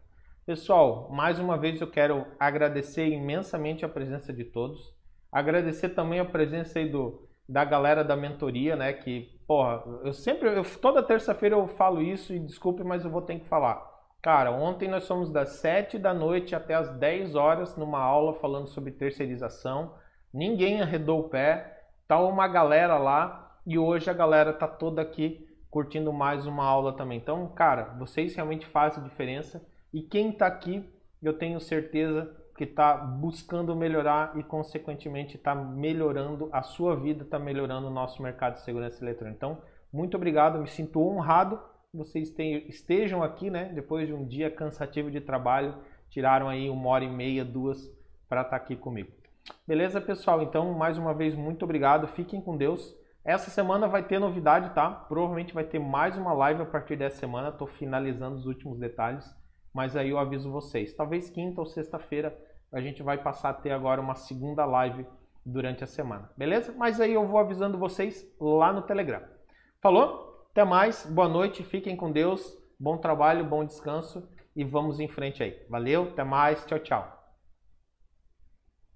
A: Pessoal, mais uma vez eu quero agradecer imensamente a presença de todos. Agradecer também a presença aí do, da galera da mentoria, né? Que, porra, eu sempre, eu, toda terça-feira eu falo isso e desculpe, mas eu vou ter que falar. Cara, ontem nós fomos das 7 da noite até as 10 horas numa aula falando sobre terceirização. Ninguém arredou o pé, tá uma galera lá e hoje a galera tá toda aqui curtindo mais uma aula também. Então, cara, vocês realmente fazem diferença e quem está aqui, eu tenho certeza que está buscando melhorar e, consequentemente, está melhorando a sua vida, está melhorando o nosso mercado de segurança eletrônica. Então, muito obrigado, me sinto honrado que vocês estejam aqui, né? Depois de um dia cansativo de trabalho, tiraram aí uma hora e meia, duas, para estar tá aqui comigo. Beleza, pessoal? Então, mais uma vez, muito obrigado. Fiquem com Deus. Essa semana vai ter novidade, tá? Provavelmente vai ter mais uma live a partir dessa semana. Estou finalizando os últimos detalhes, mas aí eu aviso vocês. Talvez quinta ou sexta-feira a gente vai passar a ter agora uma segunda live durante a semana, beleza? Mas aí eu vou avisando vocês lá no Telegram. Falou? Até mais, boa noite, fiquem com Deus, bom trabalho, bom descanso e vamos em frente aí. Valeu, até mais, tchau, tchau.